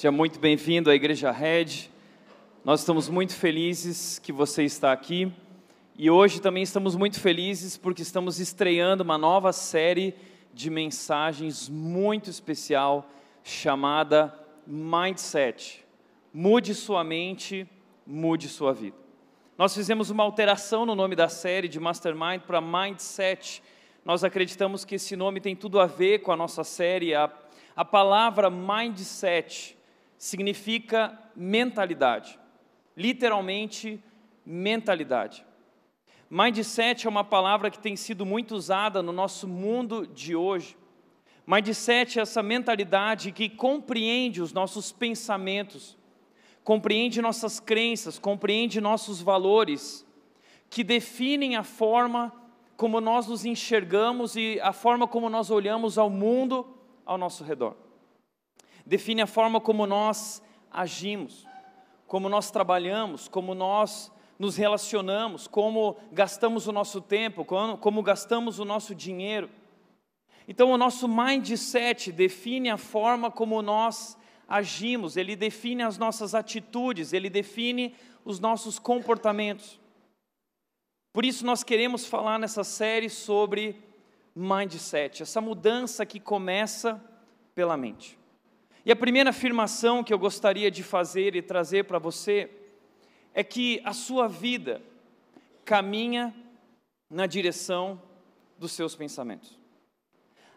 Seja muito bem-vindo à Igreja Red. Nós estamos muito felizes que você está aqui. E hoje também estamos muito felizes porque estamos estreando uma nova série de mensagens muito especial chamada Mindset. Mude sua mente, mude sua vida. Nós fizemos uma alteração no nome da série de Mastermind para Mindset. Nós acreditamos que esse nome tem tudo a ver com a nossa série. A, a palavra mindset significa mentalidade. Literalmente, mentalidade. Mindset é uma palavra que tem sido muito usada no nosso mundo de hoje. Mindset é essa mentalidade que compreende os nossos pensamentos, compreende nossas crenças, compreende nossos valores, que definem a forma como nós nos enxergamos e a forma como nós olhamos ao mundo ao nosso redor define a forma como nós agimos, como nós trabalhamos, como nós nos relacionamos, como gastamos o nosso tempo, como, como gastamos o nosso dinheiro. Então, o nosso mindset define a forma como nós agimos, ele define as nossas atitudes, ele define os nossos comportamentos. Por isso, nós queremos falar nessa série sobre mindset, essa mudança que começa pela mente. E a primeira afirmação que eu gostaria de fazer e trazer para você é que a sua vida caminha na direção dos seus pensamentos.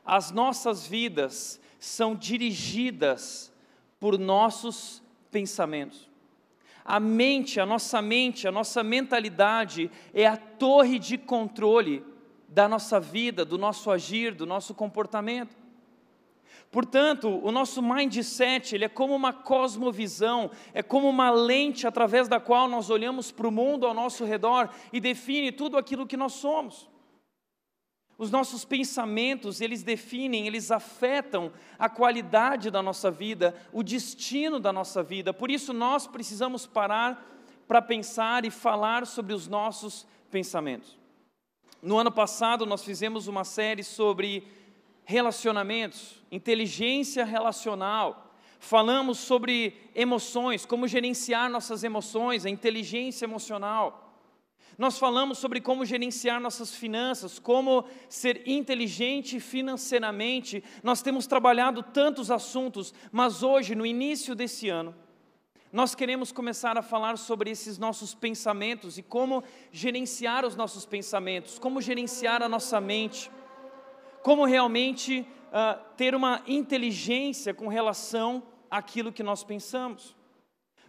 As nossas vidas são dirigidas por nossos pensamentos. A mente, a nossa mente, a nossa mentalidade é a torre de controle da nossa vida, do nosso agir, do nosso comportamento. Portanto, o nosso mindset, ele é como uma cosmovisão, é como uma lente através da qual nós olhamos para o mundo ao nosso redor e define tudo aquilo que nós somos. Os nossos pensamentos, eles definem, eles afetam a qualidade da nossa vida, o destino da nossa vida. Por isso nós precisamos parar para pensar e falar sobre os nossos pensamentos. No ano passado nós fizemos uma série sobre relacionamentos, inteligência relacional. Falamos sobre emoções, como gerenciar nossas emoções, a inteligência emocional. Nós falamos sobre como gerenciar nossas finanças, como ser inteligente financeiramente. Nós temos trabalhado tantos assuntos, mas hoje, no início desse ano, nós queremos começar a falar sobre esses nossos pensamentos e como gerenciar os nossos pensamentos, como gerenciar a nossa mente como realmente uh, ter uma inteligência com relação àquilo que nós pensamos.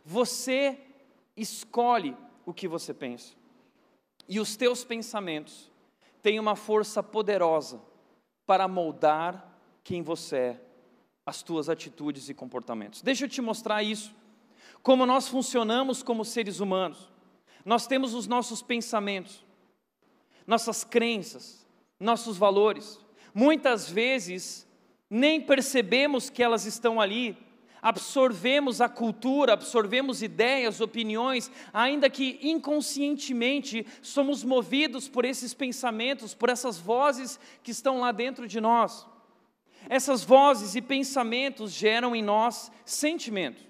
Você escolhe o que você pensa, e os teus pensamentos têm uma força poderosa para moldar quem você é, as tuas atitudes e comportamentos. Deixa eu te mostrar isso. Como nós funcionamos como seres humanos. Nós temos os nossos pensamentos, nossas crenças, nossos valores muitas vezes nem percebemos que elas estão ali, absorvemos a cultura, absorvemos ideias, opiniões, ainda que inconscientemente somos movidos por esses pensamentos, por essas vozes que estão lá dentro de nós. Essas vozes e pensamentos geram em nós sentimentos.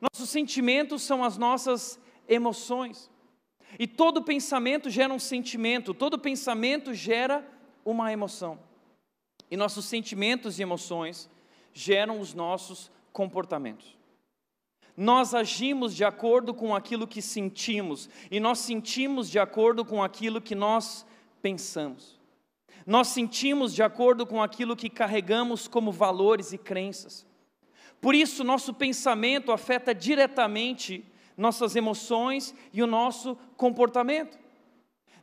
Nossos sentimentos são as nossas emoções. E todo pensamento gera um sentimento, todo pensamento gera uma emoção. E nossos sentimentos e emoções geram os nossos comportamentos. Nós agimos de acordo com aquilo que sentimos, e nós sentimos de acordo com aquilo que nós pensamos. Nós sentimos de acordo com aquilo que carregamos como valores e crenças. Por isso, nosso pensamento afeta diretamente nossas emoções e o nosso comportamento.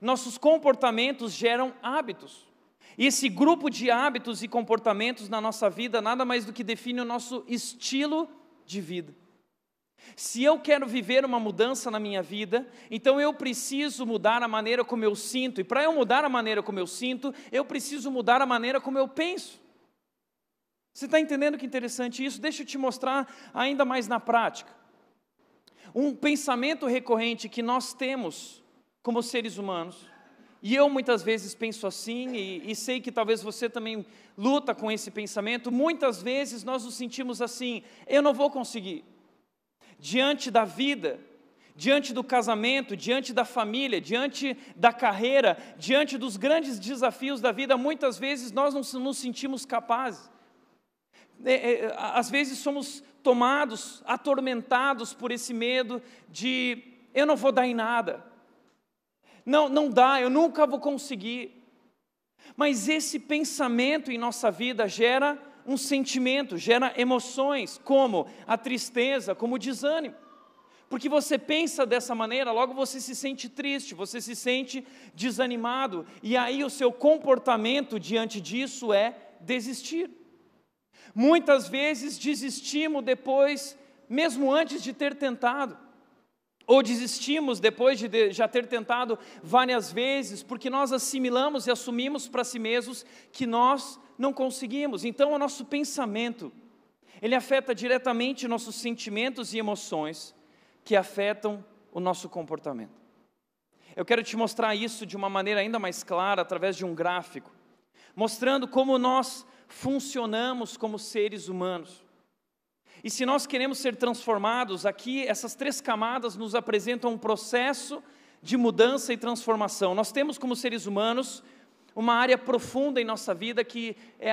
Nossos comportamentos geram hábitos. E esse grupo de hábitos e comportamentos na nossa vida nada mais do que define o nosso estilo de vida. Se eu quero viver uma mudança na minha vida, então eu preciso mudar a maneira como eu sinto. E para eu mudar a maneira como eu sinto, eu preciso mudar a maneira como eu penso. Você está entendendo que interessante isso? Deixa eu te mostrar ainda mais na prática. Um pensamento recorrente que nós temos como seres humanos e eu muitas vezes penso assim, e, e, sei que talvez você também luta com esse pensamento. Muitas vezes nós nos sentimos assim: eu não vou conseguir. Diante da vida, diante do casamento, diante da família, diante da carreira, diante dos grandes desafios da vida, muitas vezes nós não nos sentimos capazes. É, é, às vezes somos tomados, atormentados por esse medo de eu não vou dar em nada. Não, não dá, eu nunca vou conseguir. Mas esse pensamento em nossa vida gera um sentimento, gera emoções, como a tristeza, como o desânimo. Porque você pensa dessa maneira, logo você se sente triste, você se sente desanimado, e aí o seu comportamento diante disso é desistir. Muitas vezes desistimos depois, mesmo antes de ter tentado, ou desistimos depois de já ter tentado várias vezes, porque nós assimilamos e assumimos para si mesmos que nós não conseguimos. Então, o nosso pensamento, ele afeta diretamente nossos sentimentos e emoções, que afetam o nosso comportamento. Eu quero te mostrar isso de uma maneira ainda mais clara através de um gráfico, mostrando como nós funcionamos como seres humanos. E se nós queremos ser transformados, aqui essas três camadas nos apresentam um processo de mudança e transformação. Nós temos como seres humanos uma área profunda em nossa vida que é,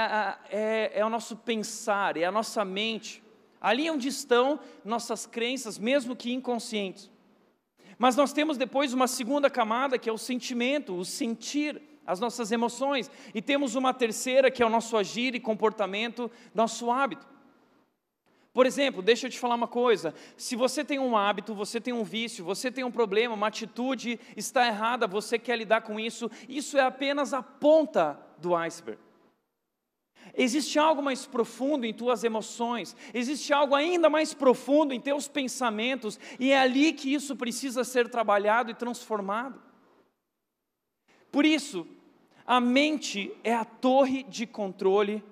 é, é o nosso pensar, é a nossa mente. Ali é onde estão nossas crenças, mesmo que inconscientes. Mas nós temos depois uma segunda camada, que é o sentimento, o sentir, as nossas emoções. E temos uma terceira, que é o nosso agir e comportamento, nosso hábito. Por exemplo, deixa eu te falar uma coisa: se você tem um hábito, você tem um vício, você tem um problema, uma atitude está errada, você quer lidar com isso, isso é apenas a ponta do iceberg. Existe algo mais profundo em tuas emoções, existe algo ainda mais profundo em teus pensamentos, e é ali que isso precisa ser trabalhado e transformado. Por isso, a mente é a torre de controle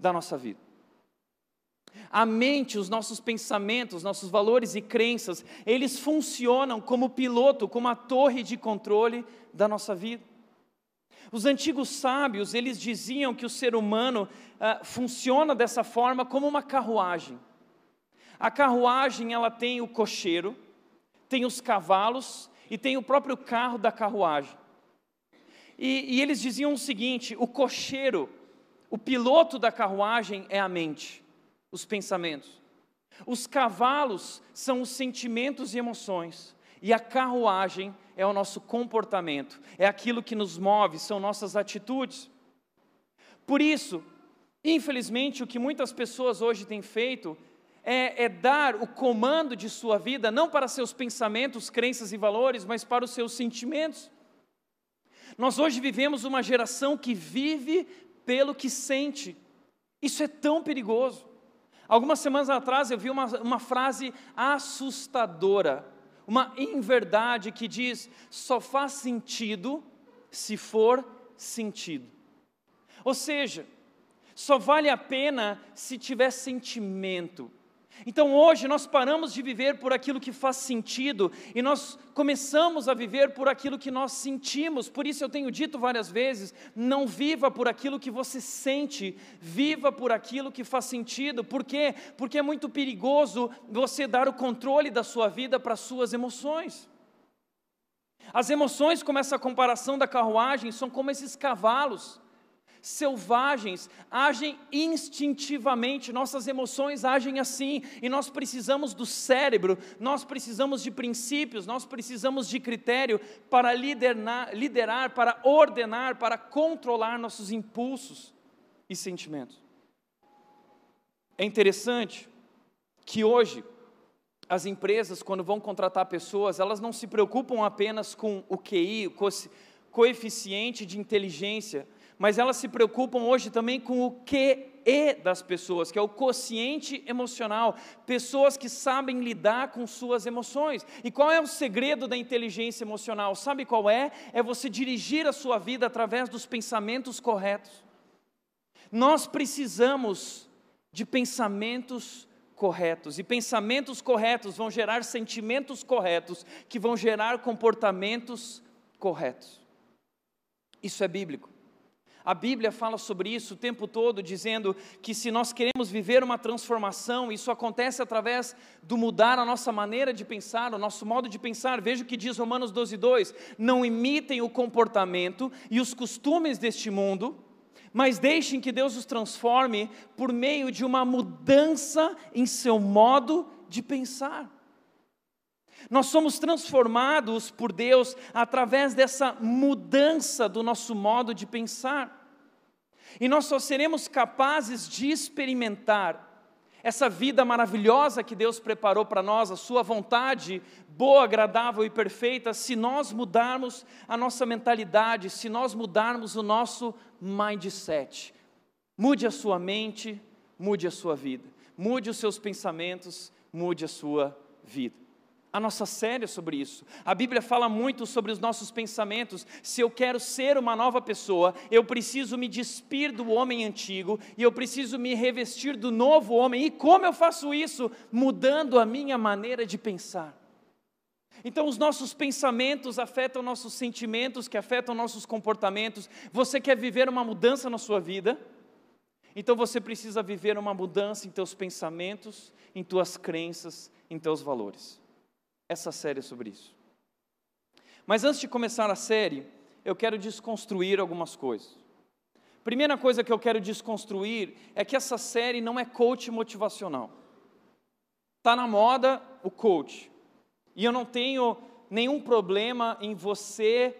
da nossa vida. A mente, os nossos pensamentos, nossos valores e crenças, eles funcionam como piloto, como a torre de controle da nossa vida. Os antigos sábios, eles diziam que o ser humano ah, funciona dessa forma como uma carruagem. A carruagem, ela tem o cocheiro, tem os cavalos e tem o próprio carro da carruagem. E, e eles diziam o seguinte: o cocheiro, o piloto da carruagem é a mente, os pensamentos. Os cavalos são os sentimentos e emoções. E a carruagem é o nosso comportamento, é aquilo que nos move, são nossas atitudes. Por isso, infelizmente, o que muitas pessoas hoje têm feito é, é, dar o comando de sua vida não para seus pensamentos, crenças e valores, mas para os seus sentimentos. Nós hoje vivemos uma geração que vive pelo que sente. Isso é tão perigoso. Algumas semanas atrás eu vi uma, uma frase assustadora uma inverdade que diz só faz sentido se for sentido. Ou seja, só vale a pena se tiver sentimento, então hoje nós paramos de viver por aquilo que faz sentido e nós começamos a viver por aquilo que nós sentimos. Por isso eu tenho dito várias vezes: não viva por aquilo que você sente, viva por aquilo que faz sentido. Por quê? Porque é muito perigoso você dar o controle da sua vida para as suas emoções. As emoções, como essa comparação da carruagem, são como esses cavalos selvagens, agem instintivamente, nossas emoções agem assim, e nós precisamos do cérebro, nós precisamos de princípios, nós precisamos de critério para liderar, liderar para ordenar, para controlar nossos impulsos e sentimentos. É interessante que hoje, as empresas, quando vão contratar pessoas, elas não se preocupam apenas com o QI, o coeficiente de inteligência, mas elas se preocupam hoje também com o QE das pessoas, que é o quociente emocional, pessoas que sabem lidar com suas emoções. E qual é o segredo da inteligência emocional? Sabe qual é? É você dirigir a sua vida através dos pensamentos corretos. Nós precisamos de pensamentos corretos, e pensamentos corretos vão gerar sentimentos corretos, que vão gerar comportamentos corretos. Isso é bíblico. A Bíblia fala sobre isso o tempo todo, dizendo que se nós queremos viver uma transformação, isso acontece através do mudar a nossa maneira de pensar, o nosso modo de pensar. Veja o que diz Romanos 12, 2: Não imitem o comportamento e os costumes deste mundo, mas deixem que Deus os transforme por meio de uma mudança em seu modo de pensar. Nós somos transformados por Deus através dessa mudança do nosso modo de pensar. E nós só seremos capazes de experimentar essa vida maravilhosa que Deus preparou para nós, a Sua vontade boa, agradável e perfeita, se nós mudarmos a nossa mentalidade, se nós mudarmos o nosso mindset. Mude a sua mente, mude a sua vida. Mude os seus pensamentos, mude a sua vida a nossa série sobre isso. A Bíblia fala muito sobre os nossos pensamentos. Se eu quero ser uma nova pessoa, eu preciso me despir do homem antigo e eu preciso me revestir do novo homem. E como eu faço isso? Mudando a minha maneira de pensar. Então, os nossos pensamentos afetam nossos sentimentos, que afetam nossos comportamentos. Você quer viver uma mudança na sua vida? Então, você precisa viver uma mudança em teus pensamentos, em tuas crenças, em teus valores essa série sobre isso. Mas antes de começar a série, eu quero desconstruir algumas coisas. Primeira coisa que eu quero desconstruir é que essa série não é coach motivacional. Está na moda o coach. E eu não tenho nenhum problema em você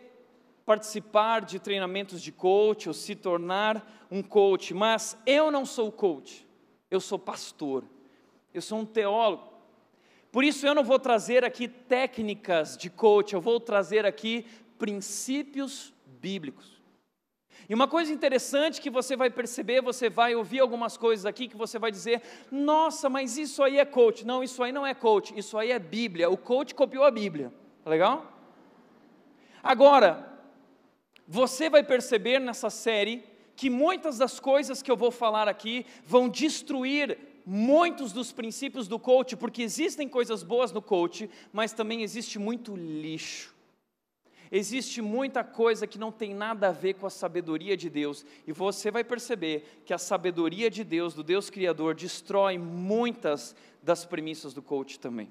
participar de treinamentos de coach ou se tornar um coach, mas eu não sou coach, eu sou pastor, eu sou um teólogo. Por isso eu não vou trazer aqui técnicas de coach, eu vou trazer aqui princípios bíblicos. E uma coisa interessante que você vai perceber, você vai ouvir algumas coisas aqui que você vai dizer: "Nossa, mas isso aí é coach". Não, isso aí não é coach, isso aí é Bíblia. O coach copiou a Bíblia. Tá legal? Agora, você vai perceber nessa série que muitas das coisas que eu vou falar aqui vão destruir muitos dos princípios do coach, porque existem coisas boas no coach, mas também existe muito lixo. Existe muita coisa que não tem nada a ver com a sabedoria de Deus, e você vai perceber que a sabedoria de Deus, do Deus Criador, destrói muitas das premissas do coach também.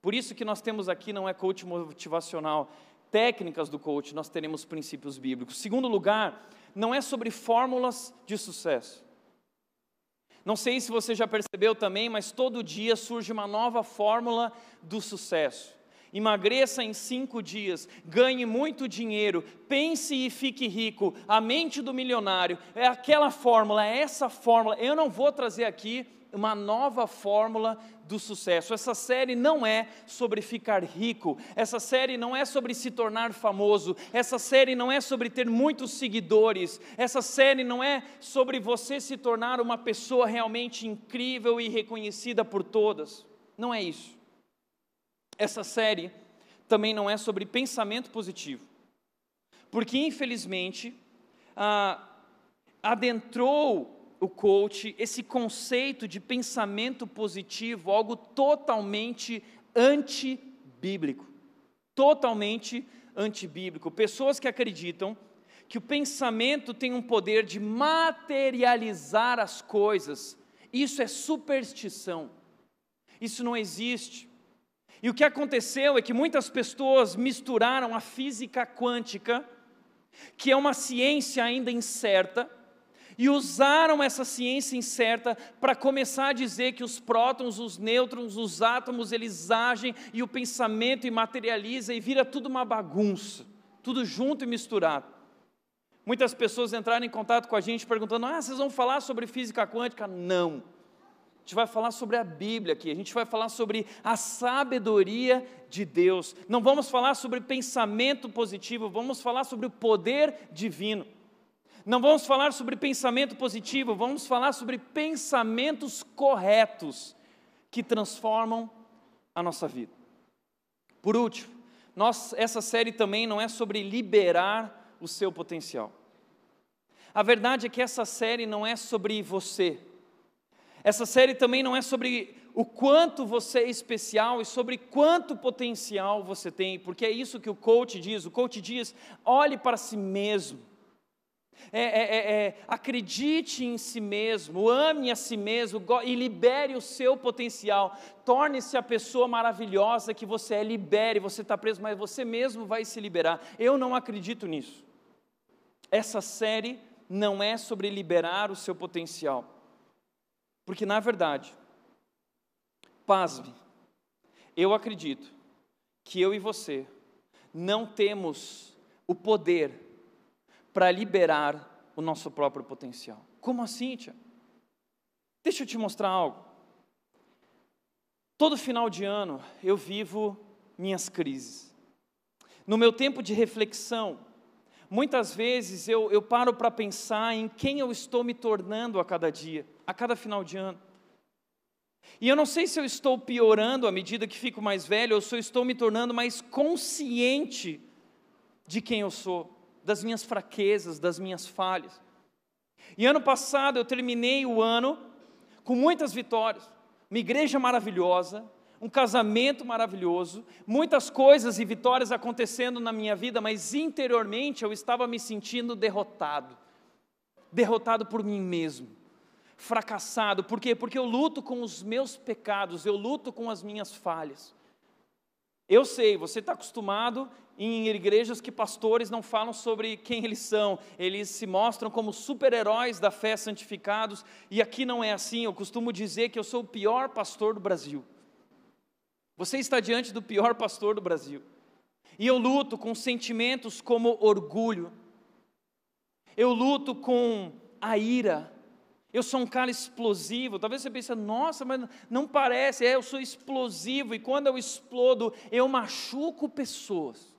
Por isso que nós temos aqui não é coach motivacional, técnicas do coach, nós teremos princípios bíblicos. Segundo lugar, não é sobre fórmulas de sucesso. Não sei se você já percebeu também, mas todo dia surge uma nova fórmula do sucesso. Emagreça em cinco dias, ganhe muito dinheiro, pense e fique rico. A mente do milionário é aquela fórmula, é essa fórmula. Eu não vou trazer aqui uma nova fórmula do sucesso. Essa série não é sobre ficar rico, essa série não é sobre se tornar famoso, essa série não é sobre ter muitos seguidores, essa série não é sobre você se tornar uma pessoa realmente incrível e reconhecida por todas. Não é isso. Essa série também não é sobre pensamento positivo, porque infelizmente ah, adentrou o coach esse conceito de pensamento positivo, algo totalmente antibíblico. Totalmente antibíblico. Pessoas que acreditam que o pensamento tem um poder de materializar as coisas. Isso é superstição. Isso não existe. E o que aconteceu é que muitas pessoas misturaram a física quântica, que é uma ciência ainda incerta, e usaram essa ciência incerta para começar a dizer que os prótons, os nêutrons, os átomos, eles agem e o pensamento e materializa e vira tudo uma bagunça, tudo junto e misturado. Muitas pessoas entraram em contato com a gente perguntando: Ah, vocês vão falar sobre física quântica? Não. A gente vai falar sobre a Bíblia aqui, a gente vai falar sobre a sabedoria de Deus. Não vamos falar sobre pensamento positivo, vamos falar sobre o poder divino. Não vamos falar sobre pensamento positivo, vamos falar sobre pensamentos corretos que transformam a nossa vida. Por último, nós, essa série também não é sobre liberar o seu potencial. A verdade é que essa série não é sobre você. Essa série também não é sobre o quanto você é especial e sobre quanto potencial você tem, porque é isso que o coach diz. O coach diz: olhe para si mesmo É, é, é, é, acredite em si mesmo, ame a si mesmo e libere o seu potencial. Torne-se a pessoa maravilhosa que você é, libere. Você está preso, mas você mesmo vai se liberar. Eu não acredito nisso. Essa série não é sobre liberar o seu potencial, porque na verdade, pasme, eu acredito que eu e você não temos o poder para liberar o nosso próprio potencial. Como assim, tia? Deixa eu te mostrar algo. Todo final de ano eu vivo minhas crises. No meu tempo de reflexão, muitas vezes eu, eu paro para pensar em quem eu estou me tornando a cada dia, a cada final de ano. E eu não sei se eu estou piorando à medida que fico mais velho ou se eu estou me tornando mais consciente de quem eu sou das minhas fraquezas, das minhas falhas. E ano passado eu terminei o ano com muitas vitórias, uma igreja maravilhosa, um casamento maravilhoso, muitas coisas e vitórias acontecendo na minha vida, mas interiormente eu estava me sentindo derrotado, derrotado por mim mesmo, fracassado, por quê? Porque eu luto com os meus pecados, eu luto com as minhas falhas. Eu sei, você está acostumado em igrejas que pastores não falam sobre quem eles são, eles se mostram como super-heróis da fé santificados, e aqui não é assim. Eu costumo dizer que eu sou o pior pastor do Brasil. Você está diante do pior pastor do Brasil. E eu luto com sentimentos como orgulho, eu luto com a ira, eu sou um cara explosivo. Talvez você pense, nossa, mas não parece. É, eu sou explosivo e quando eu explodo, eu machuco pessoas.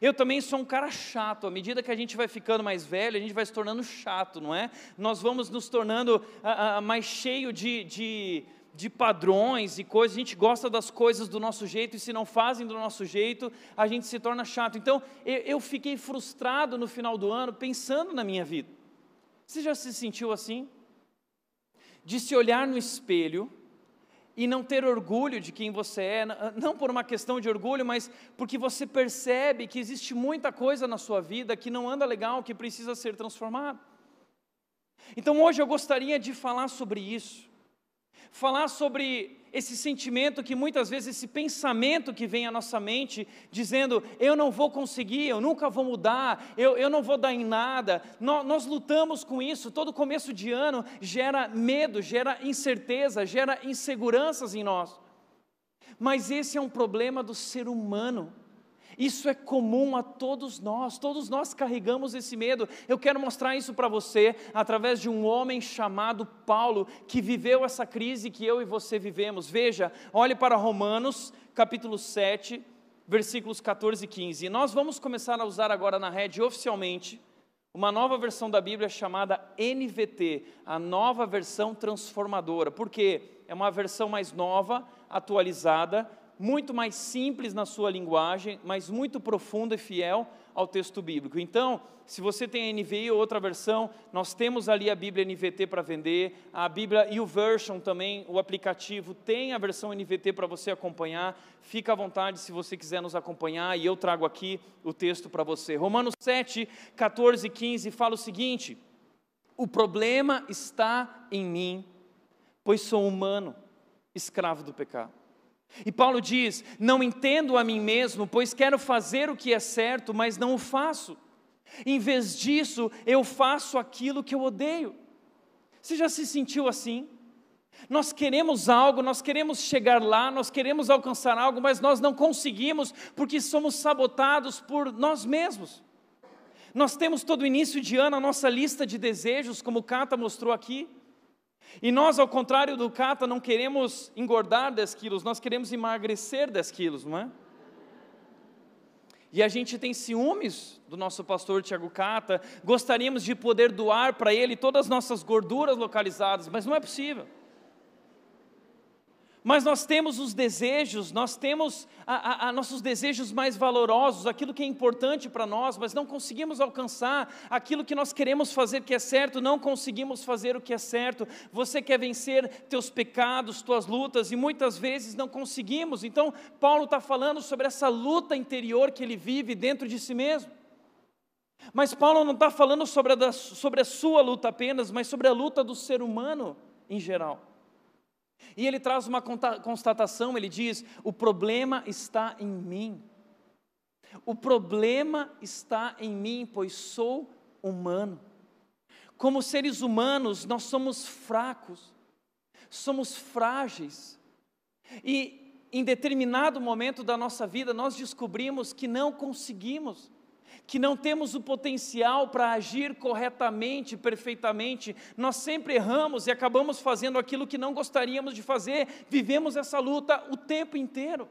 Eu também sou um cara chato. À medida que a gente vai ficando mais velho, a gente vai se tornando chato, não é? Nós vamos nos tornando ah, ah, mais cheio de, de, de padrões e coisas. A gente gosta das coisas do nosso jeito e se não fazem do nosso jeito, a gente se torna chato. Então, eu, eu fiquei frustrado no final do ano pensando na minha vida. Você já se sentiu assim? De se olhar no espelho e não ter orgulho de quem você é, não por uma questão de orgulho, mas porque você percebe que existe muita coisa na sua vida que não anda legal, que precisa ser transformado. Então hoje eu gostaria de falar sobre isso falar sobre esse sentimento que muitas vezes, esse pensamento que vem à nossa mente, dizendo: eu não vou conseguir, eu nunca vou mudar, eu, eu não vou dar em nada. Nós, nós lutamos com isso, todo começo de ano gera medo, gera incerteza, gera inseguranças em nós. Mas esse é um problema do ser humano. Isso é comum a todos nós, todos nós carregamos esse medo. Eu quero mostrar isso para você através de um homem chamado Paulo, que viveu essa crise que eu e você vivemos. Veja, olhe para Romanos, capítulo 7, versículos 14 e 15. E nós vamos começar a usar agora na rede oficialmente uma nova versão da Bíblia chamada NVT, a nova versão transformadora. Por quê? É uma versão mais nova, atualizada, muito mais simples na sua linguagem, mas muito profunda e fiel ao texto bíblico. Então, se você tem a NVI ou outra versão, nós temos ali a Bíblia NVT para vender, a Bíblia e o Version também, o aplicativo tem a versão NVT para você acompanhar. Fica à vontade se você quiser nos acompanhar e eu trago aqui o texto para você. Romanos 7, 14 e 15 fala o seguinte: O problema está em mim, pois sou humano, escravo do pecado. E Paulo diz: Não entendo a mim mesmo, pois quero fazer o que é certo, mas não o faço. Em vez disso, eu faço aquilo que eu odeio. Você já se sentiu assim? Nós queremos algo, nós queremos chegar lá, nós queremos alcançar algo, mas nós não conseguimos porque somos sabotados por nós mesmos. Nós temos todo início de ano a nossa lista de desejos, como Cata mostrou aqui. E nós, ao contrário do Cata, não queremos engordar 10 quilos, nós queremos emagrecer 10 quilos, não é? E a gente tem ciúmes do nosso pastor Tiago Cata, gostaríamos de poder doar para ele todas as nossas gorduras localizadas, mas não é possível. Mas nós temos os desejos, nós temos a, a, a nossos desejos mais valorosos, aquilo que é importante para nós, mas não conseguimos alcançar aquilo que nós queremos fazer que é certo, não conseguimos fazer o que é certo. Você quer vencer teus pecados, tuas lutas, e muitas vezes não conseguimos. Então, Paulo está falando sobre essa luta interior que ele vive dentro de si mesmo. Mas Paulo não está falando sobre a, sobre a sua luta apenas, mas sobre a luta do ser humano em geral. E ele traz uma constatação, ele diz: o problema está em mim. O problema está em mim, pois sou humano. Como seres humanos, nós somos fracos, somos frágeis. E em determinado momento da nossa vida, nós descobrimos que não conseguimos que não temos o potencial para agir corretamente, perfeitamente, nós sempre erramos e acabamos fazendo aquilo que não gostaríamos de fazer, vivemos essa luta o tempo inteiro.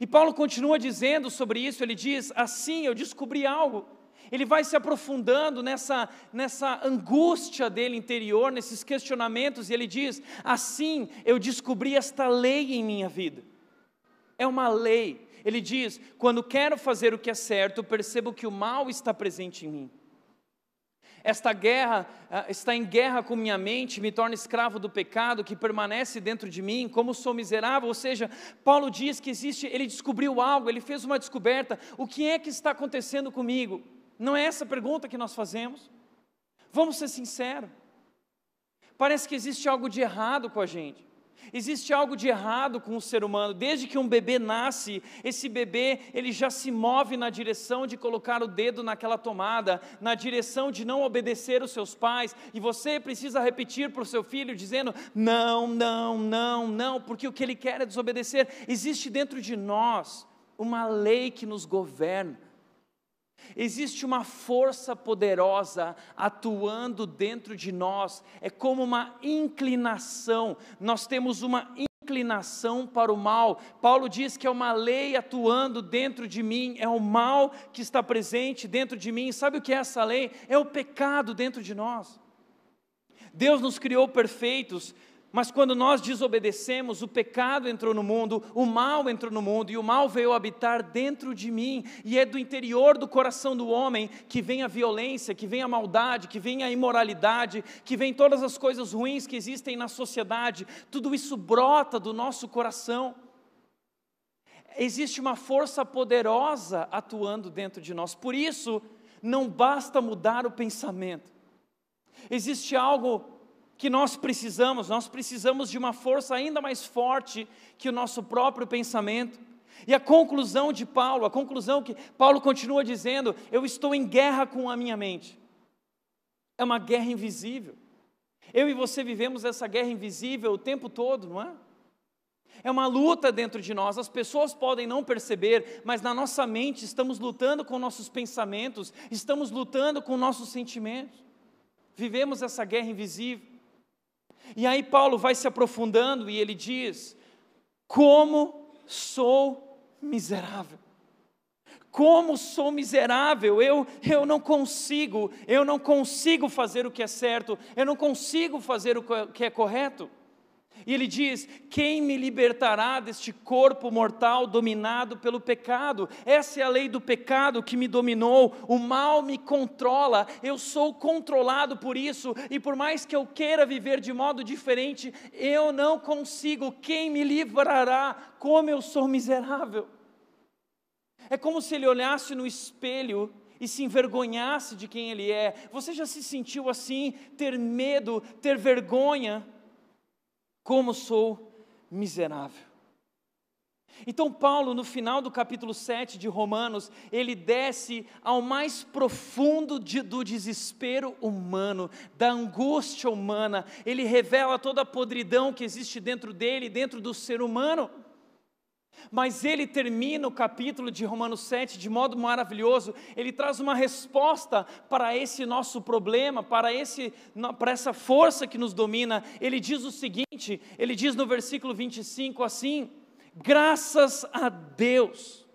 E Paulo continua dizendo sobre isso, ele diz: assim eu descobri algo. Ele vai se aprofundando nessa, nessa angústia dele interior, nesses questionamentos, e ele diz: assim eu descobri esta lei em minha vida. É uma lei, ele diz: quando quero fazer o que é certo, percebo que o mal está presente em mim. Esta guerra uh, está em guerra com minha mente, me torna escravo do pecado que permanece dentro de mim, como sou miserável. Ou seja, Paulo diz que existe, ele descobriu algo, ele fez uma descoberta. O que é que está acontecendo comigo? Não é essa pergunta que nós fazemos? Vamos ser sinceros. Parece que existe algo de errado com a gente. Existe algo de errado com o ser humano. Desde que um bebê nasce, esse bebê ele já se move na direção de colocar o dedo naquela tomada, na direção de não obedecer os seus pais. E você precisa repetir para o seu filho dizendo: não, não, não, não, porque o que ele quer é desobedecer. Existe dentro de nós uma lei que nos governa. Existe uma força poderosa atuando dentro de nós, é como uma inclinação, nós temos uma inclinação para o mal. Paulo diz que é uma lei atuando dentro de mim, é o mal que está presente dentro de mim. Sabe o que é essa lei? É o pecado dentro de nós. Deus nos criou perfeitos, mas quando nós desobedecemos, o pecado entrou no mundo, o mal entrou no mundo, e o mal veio habitar dentro de mim, e é do interior do coração do homem que vem a violência, que vem a maldade, que vem a imoralidade, que vem todas as coisas ruins que existem na sociedade, tudo isso brota do nosso coração. Existe uma força poderosa atuando dentro de nós, por isso, não basta mudar o pensamento, existe algo que nós precisamos, nós precisamos de uma força ainda mais forte que o nosso próprio pensamento. E a conclusão de Paulo, a conclusão que Paulo continua dizendo, eu estou em guerra com a minha mente. É uma guerra invisível. Eu e você vivemos essa guerra invisível o tempo todo, não é? É uma luta dentro de nós. As pessoas podem não perceber, mas na nossa mente estamos lutando com nossos pensamentos, estamos lutando com nossos sentimentos. Vivemos essa guerra invisível. E aí Paulo vai se aprofundando e ele diz: Como sou miserável. Como sou miserável, eu, eu não consigo, eu não consigo fazer o que é certo, eu não consigo fazer o que é correto. E ele diz: Quem me libertará deste corpo mortal dominado pelo pecado? Essa é a lei do pecado que me dominou, o mal me controla, eu sou controlado por isso, e por mais que eu queira viver de modo diferente, eu não consigo. Quem me livrará? Como eu sou miserável. É como se ele olhasse no espelho e se envergonhasse de quem ele é. Você já se sentiu assim, ter medo, ter vergonha? Como sou miserável. Então, Paulo, no final do capítulo 7 de Romanos, ele desce ao mais profundo de, do desespero humano, da angústia humana, ele revela toda a podridão que existe dentro dele, dentro do ser humano. Mas ele termina o capítulo de Romanos 7 de modo maravilhoso, ele traz uma resposta para esse nosso problema, para, esse, para essa força que nos domina. Ele diz o seguinte: ele diz no versículo 25 assim: graças a Deus,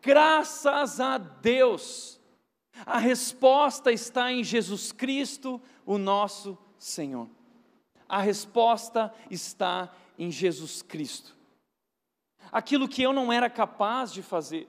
graças a Deus, a resposta está em Jesus Cristo, o nosso Senhor. A resposta está em Jesus Cristo aquilo que eu não era capaz de fazer.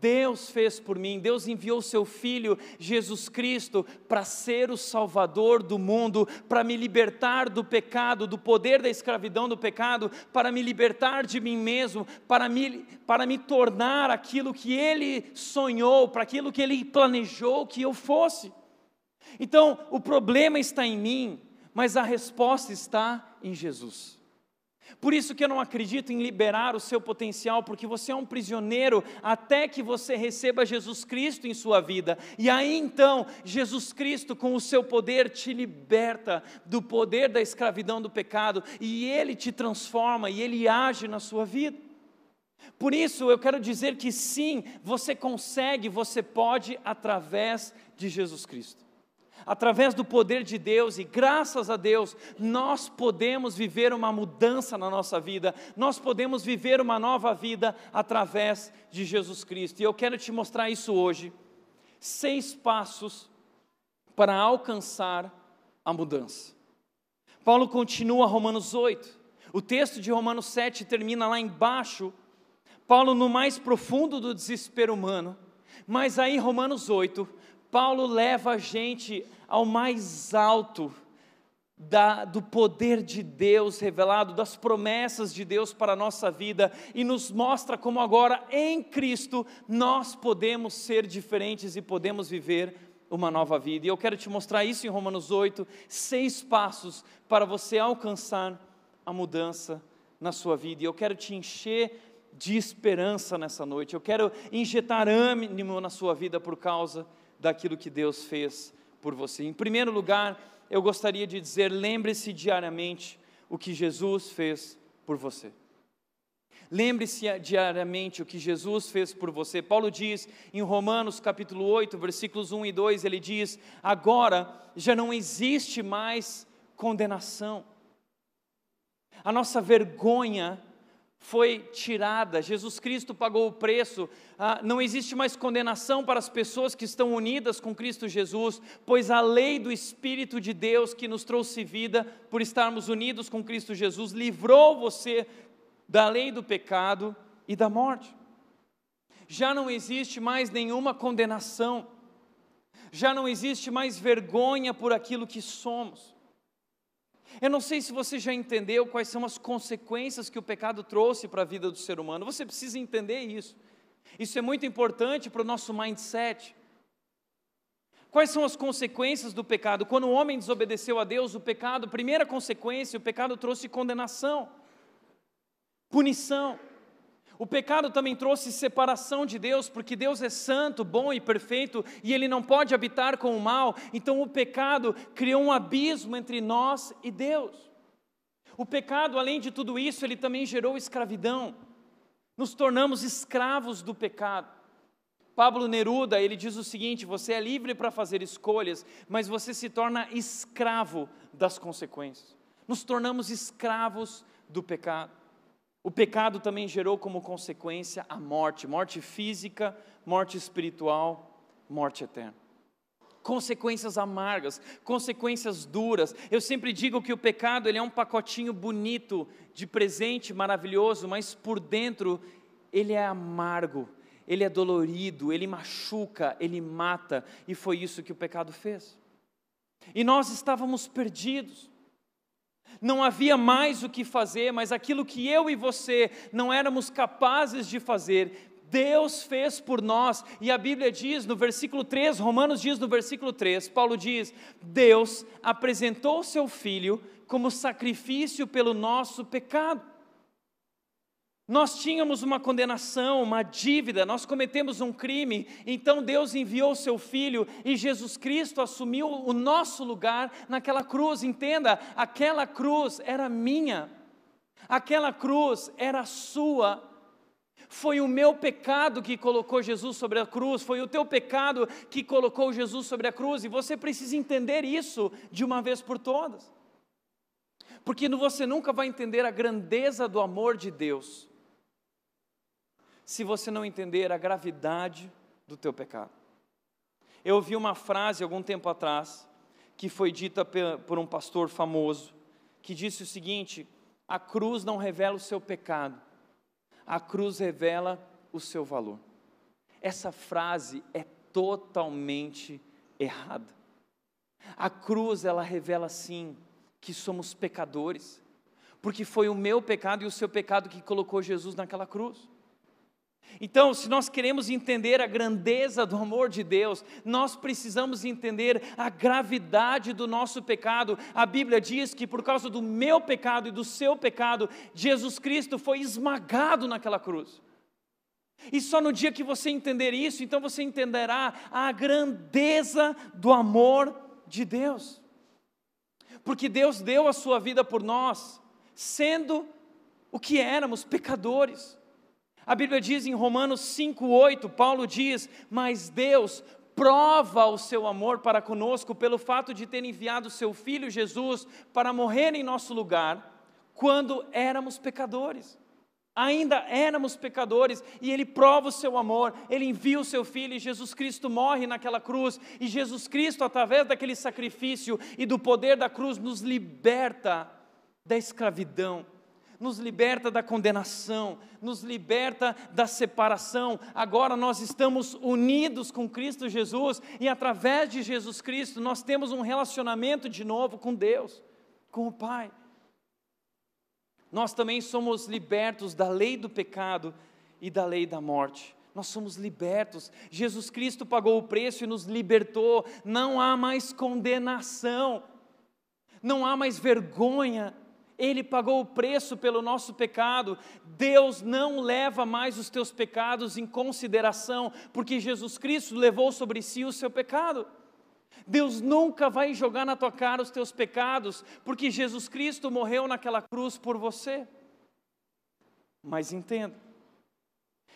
Deus fez por mim, Deus enviou seu Filho Jesus Cristo para ser o Salvador do mundo, para me libertar do pecado, do poder da escravidão do pecado, para me libertar de mim mesmo, para me, para me tornar aquilo que Ele sonhou, para aquilo que Ele planejou que eu fosse. Então, o problema está em mim, mas a resposta está em Jesus. Por isso que eu não acredito em liberar o seu potencial, porque você é um prisioneiro até que você receba Jesus Cristo em sua vida. E aí então, Jesus Cristo, com o seu poder, te liberta do poder da escravidão do pecado, e ele te transforma e ele age na sua vida. Por isso eu quero dizer que sim, você consegue, você pode através de Jesus Cristo através do poder de Deus e graças a Deus, nós podemos viver uma mudança na nossa vida, nós podemos viver uma nova vida através de Jesus Cristo. E eu quero te mostrar isso hoje. Seis passos para alcançar a mudança. Paulo continua Romanos 8. O texto de Romanos 7 termina lá embaixo. Paulo, no mais profundo do desespero humano. Mas aí, Romanos 8, Paulo leva a gente ao mais alto da, do poder de Deus revelado, das promessas de Deus para a nossa vida e nos mostra como agora em Cristo nós podemos ser diferentes e podemos viver uma nova vida. E eu quero te mostrar isso em Romanos 8, seis passos para você alcançar a mudança na sua vida. E eu quero te encher de esperança nessa noite. Eu quero injetar ânimo na sua vida por causa daquilo que Deus fez por você. Em primeiro lugar, eu gostaria de dizer: lembre-se diariamente o que Jesus fez por você. Lembre-se diariamente o que Jesus fez por você. Paulo diz em Romanos capítulo 8, versículos 1 e 2, ele diz: Agora já não existe mais condenação. A nossa vergonha foi tirada, Jesus Cristo pagou o preço, ah, não existe mais condenação para as pessoas que estão unidas com Cristo Jesus, pois a lei do Espírito de Deus que nos trouxe vida por estarmos unidos com Cristo Jesus livrou você da lei do pecado e da morte. Já não existe mais nenhuma condenação, já não existe mais vergonha por aquilo que somos. Eu não sei se você já entendeu quais são as consequências que o pecado trouxe para a vida do ser humano. Você precisa entender isso. Isso é muito importante para o nosso mindset. Quais são as consequências do pecado? Quando o homem desobedeceu a Deus, o pecado, primeira consequência, o pecado trouxe condenação, punição. O pecado também trouxe separação de Deus, porque Deus é santo, bom e perfeito e ele não pode habitar com o mal. Então o pecado criou um abismo entre nós e Deus. O pecado, além de tudo isso, ele também gerou escravidão. Nos tornamos escravos do pecado. Pablo Neruda, ele diz o seguinte: você é livre para fazer escolhas, mas você se torna escravo das consequências. Nos tornamos escravos do pecado. O pecado também gerou como consequência a morte, morte física, morte espiritual, morte eterna. Consequências amargas, consequências duras. Eu sempre digo que o pecado ele é um pacotinho bonito de presente maravilhoso, mas por dentro ele é amargo, ele é dolorido, ele machuca, ele mata, e foi isso que o pecado fez. E nós estávamos perdidos não havia mais o que fazer, mas aquilo que eu e você não éramos capazes de fazer, Deus fez por nós, e a Bíblia diz no versículo 3, Romanos diz no versículo 3, Paulo diz: Deus apresentou seu filho como sacrifício pelo nosso pecado. Nós tínhamos uma condenação, uma dívida, nós cometemos um crime, então Deus enviou o seu filho e Jesus Cristo assumiu o nosso lugar naquela cruz. Entenda, aquela cruz era minha, aquela cruz era sua. Foi o meu pecado que colocou Jesus sobre a cruz, foi o teu pecado que colocou Jesus sobre a cruz, e você precisa entender isso de uma vez por todas. Porque você nunca vai entender a grandeza do amor de Deus se você não entender a gravidade do teu pecado. Eu ouvi uma frase algum tempo atrás que foi dita por um pastor famoso, que disse o seguinte: a cruz não revela o seu pecado, a cruz revela o seu valor. essa frase é totalmente errada. A cruz, ela revela sim que somos pecadores, porque foi o meu pecado e o seu pecado que colocou Jesus naquela cruz. Então, se nós queremos entender a grandeza do amor de Deus, nós precisamos entender a gravidade do nosso pecado. A Bíblia diz que por causa do meu pecado e do seu pecado, Jesus Cristo foi esmagado naquela cruz. E só no dia que você entender isso, então você entenderá a grandeza do amor de Deus. Porque Deus deu a sua vida por nós, sendo o que éramos, pecadores. A Bíblia diz em Romanos 5,8, Paulo diz: Mas Deus prova o seu amor para conosco pelo fato de ter enviado seu filho Jesus para morrer em nosso lugar, quando éramos pecadores. Ainda éramos pecadores e Ele prova o seu amor, Ele envia o seu Filho e Jesus Cristo morre naquela cruz. E Jesus Cristo, através daquele sacrifício e do poder da cruz, nos liberta da escravidão nos liberta da condenação, nos liberta da separação. Agora nós estamos unidos com Cristo Jesus e através de Jesus Cristo nós temos um relacionamento de novo com Deus, com o Pai. Nós também somos libertos da lei do pecado e da lei da morte. Nós somos libertos. Jesus Cristo pagou o preço e nos libertou. Não há mais condenação. Não há mais vergonha ele pagou o preço pelo nosso pecado. Deus não leva mais os teus pecados em consideração, porque Jesus Cristo levou sobre si o seu pecado. Deus nunca vai jogar na tua cara os teus pecados, porque Jesus Cristo morreu naquela cruz por você. Mas entenda,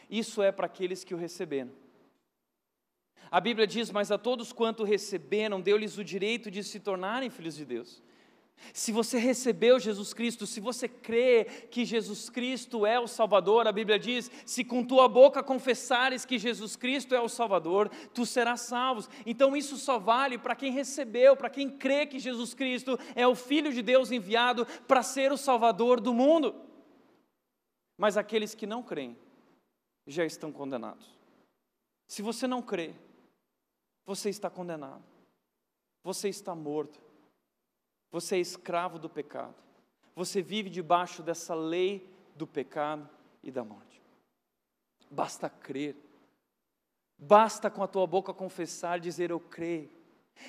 isso é para aqueles que o receberam. A Bíblia diz: Mas a todos quanto receberam, deu-lhes o direito de se tornarem filhos de Deus. Se você recebeu Jesus Cristo, se você crê que Jesus Cristo é o Salvador, a Bíblia diz: se com tua boca confessares que Jesus Cristo é o Salvador, tu serás salvo. Então isso só vale para quem recebeu, para quem crê que Jesus Cristo é o Filho de Deus enviado para ser o Salvador do mundo. Mas aqueles que não creem já estão condenados. Se você não crê, você está condenado, você está morto você é escravo do pecado. Você vive debaixo dessa lei do pecado e da morte. Basta crer. Basta com a tua boca confessar, dizer eu creio.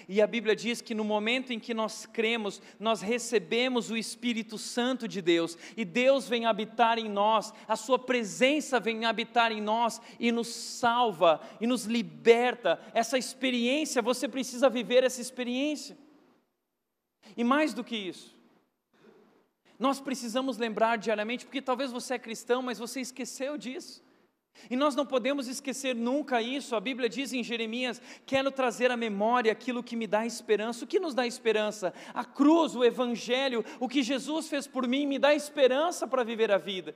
E a Bíblia diz que no momento em que nós cremos, nós recebemos o Espírito Santo de Deus, e Deus vem habitar em nós, a Sua presença vem habitar em nós e nos salva e nos liberta. Essa experiência, você precisa viver essa experiência. E mais do que isso, nós precisamos lembrar diariamente, porque talvez você é cristão, mas você esqueceu disso. E nós não podemos esquecer nunca isso. A Bíblia diz em Jeremias: Quero trazer à memória aquilo que me dá esperança. O que nos dá esperança? A cruz, o Evangelho, o que Jesus fez por mim, me dá esperança para viver a vida.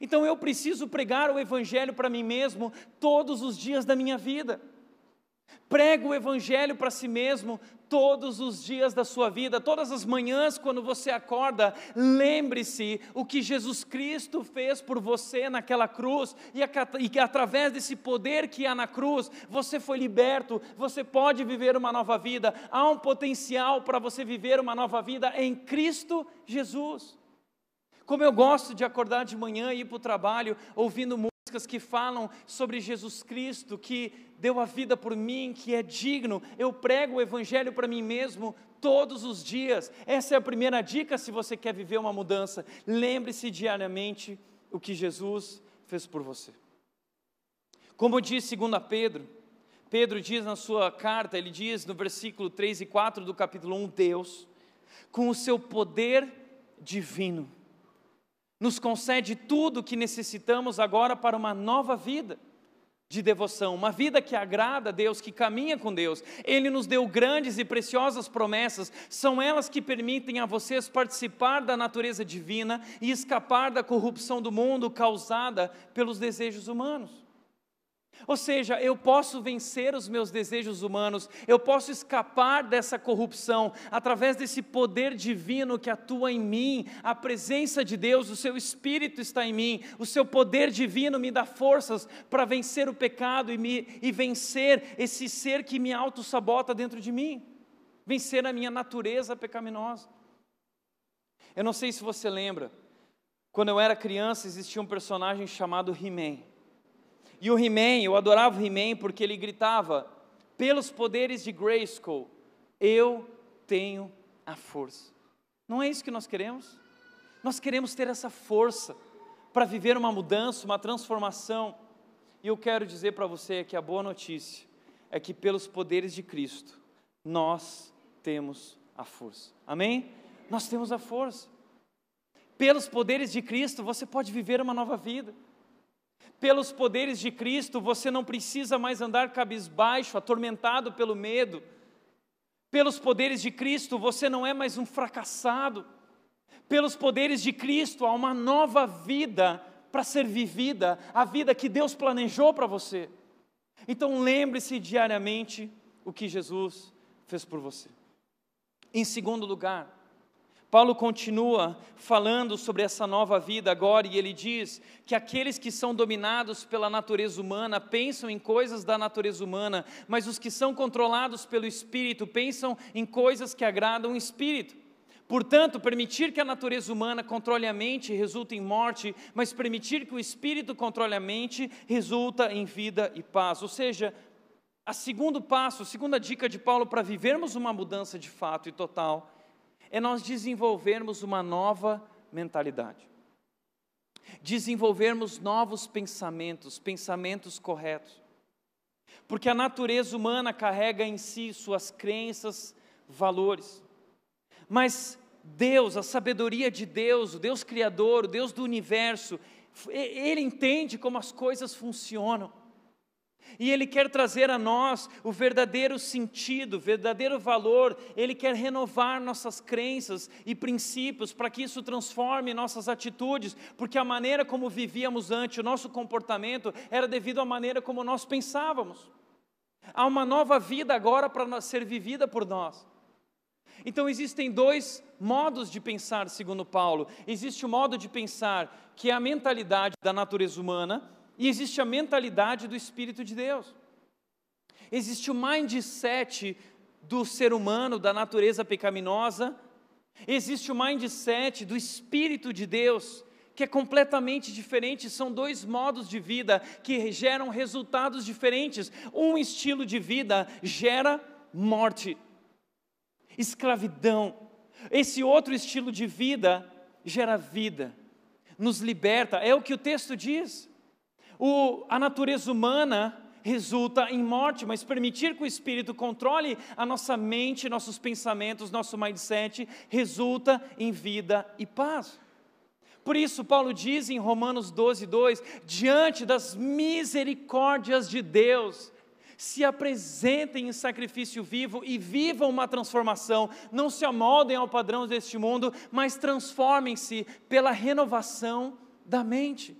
Então eu preciso pregar o Evangelho para mim mesmo todos os dias da minha vida. Prega o Evangelho para si mesmo todos os dias da sua vida, todas as manhãs quando você acorda, lembre-se o que Jesus Cristo fez por você naquela cruz e que através desse poder que há na cruz, você foi liberto, você pode viver uma nova vida. Há um potencial para você viver uma nova vida em Cristo Jesus. Como eu gosto de acordar de manhã e ir para o trabalho ouvindo músicas que falam sobre Jesus Cristo, que deu a vida por mim, que é digno. Eu prego o Evangelho para mim mesmo todos os dias. Essa é a primeira dica se você quer viver uma mudança. Lembre-se diariamente o que Jesus fez por você. Como diz 2 Pedro, Pedro diz na sua carta, ele diz no versículo 3 e 4 do capítulo 1: Deus, com o seu poder divino, nos concede tudo o que necessitamos agora para uma nova vida de devoção, uma vida que agrada a Deus, que caminha com Deus. Ele nos deu grandes e preciosas promessas, são elas que permitem a vocês participar da natureza divina e escapar da corrupção do mundo causada pelos desejos humanos. Ou seja, eu posso vencer os meus desejos humanos, eu posso escapar dessa corrupção através desse poder divino que atua em mim, a presença de Deus, o seu Espírito está em mim, o seu poder divino me dá forças para vencer o pecado e, me, e vencer esse ser que me auto-sabota dentro de mim, vencer a minha natureza pecaminosa. Eu não sei se você lembra, quando eu era criança existia um personagem chamado He-Man. E o He-Man, eu adorava o He-Man porque ele gritava, pelos poderes de Grayskull, eu tenho a força. Não é isso que nós queremos? Nós queremos ter essa força para viver uma mudança, uma transformação. E eu quero dizer para você que a boa notícia é que pelos poderes de Cristo, nós temos a força. Amém? Nós temos a força. Pelos poderes de Cristo, você pode viver uma nova vida. Pelos poderes de Cristo, você não precisa mais andar cabisbaixo, atormentado pelo medo. Pelos poderes de Cristo, você não é mais um fracassado. Pelos poderes de Cristo, há uma nova vida para ser vivida, a vida que Deus planejou para você. Então lembre-se diariamente o que Jesus fez por você. Em segundo lugar, Paulo continua falando sobre essa nova vida agora e ele diz que aqueles que são dominados pela natureza humana pensam em coisas da natureza humana, mas os que são controlados pelo Espírito pensam em coisas que agradam o Espírito. Portanto, permitir que a natureza humana controle a mente resulta em morte, mas permitir que o Espírito controle a mente resulta em vida e paz. Ou seja, a segundo passo, a segunda dica de Paulo para vivermos uma mudança de fato e total é nós desenvolvermos uma nova mentalidade. Desenvolvermos novos pensamentos, pensamentos corretos. Porque a natureza humana carrega em si suas crenças, valores. Mas Deus, a sabedoria de Deus, o Deus Criador, o Deus do universo, Ele entende como as coisas funcionam. E Ele quer trazer a nós o verdadeiro sentido, o verdadeiro valor, Ele quer renovar nossas crenças e princípios para que isso transforme nossas atitudes, porque a maneira como vivíamos antes, o nosso comportamento, era devido à maneira como nós pensávamos. Há uma nova vida agora para ser vivida por nós. Então existem dois modos de pensar, segundo Paulo. Existe o modo de pensar que é a mentalidade da natureza humana, e existe a mentalidade do Espírito de Deus. Existe o mindset do ser humano, da natureza pecaminosa. Existe o mindset do Espírito de Deus, que é completamente diferente. São dois modos de vida que geram resultados diferentes. Um estilo de vida gera morte, escravidão. Esse outro estilo de vida gera vida, nos liberta. É o que o texto diz. O, a natureza humana resulta em morte, mas permitir que o Espírito controle a nossa mente, nossos pensamentos, nosso mindset, resulta em vida e paz. Por isso, Paulo diz em Romanos 12, 2: diante das misericórdias de Deus, se apresentem em sacrifício vivo e vivam uma transformação. Não se amoldem ao padrão deste mundo, mas transformem-se pela renovação da mente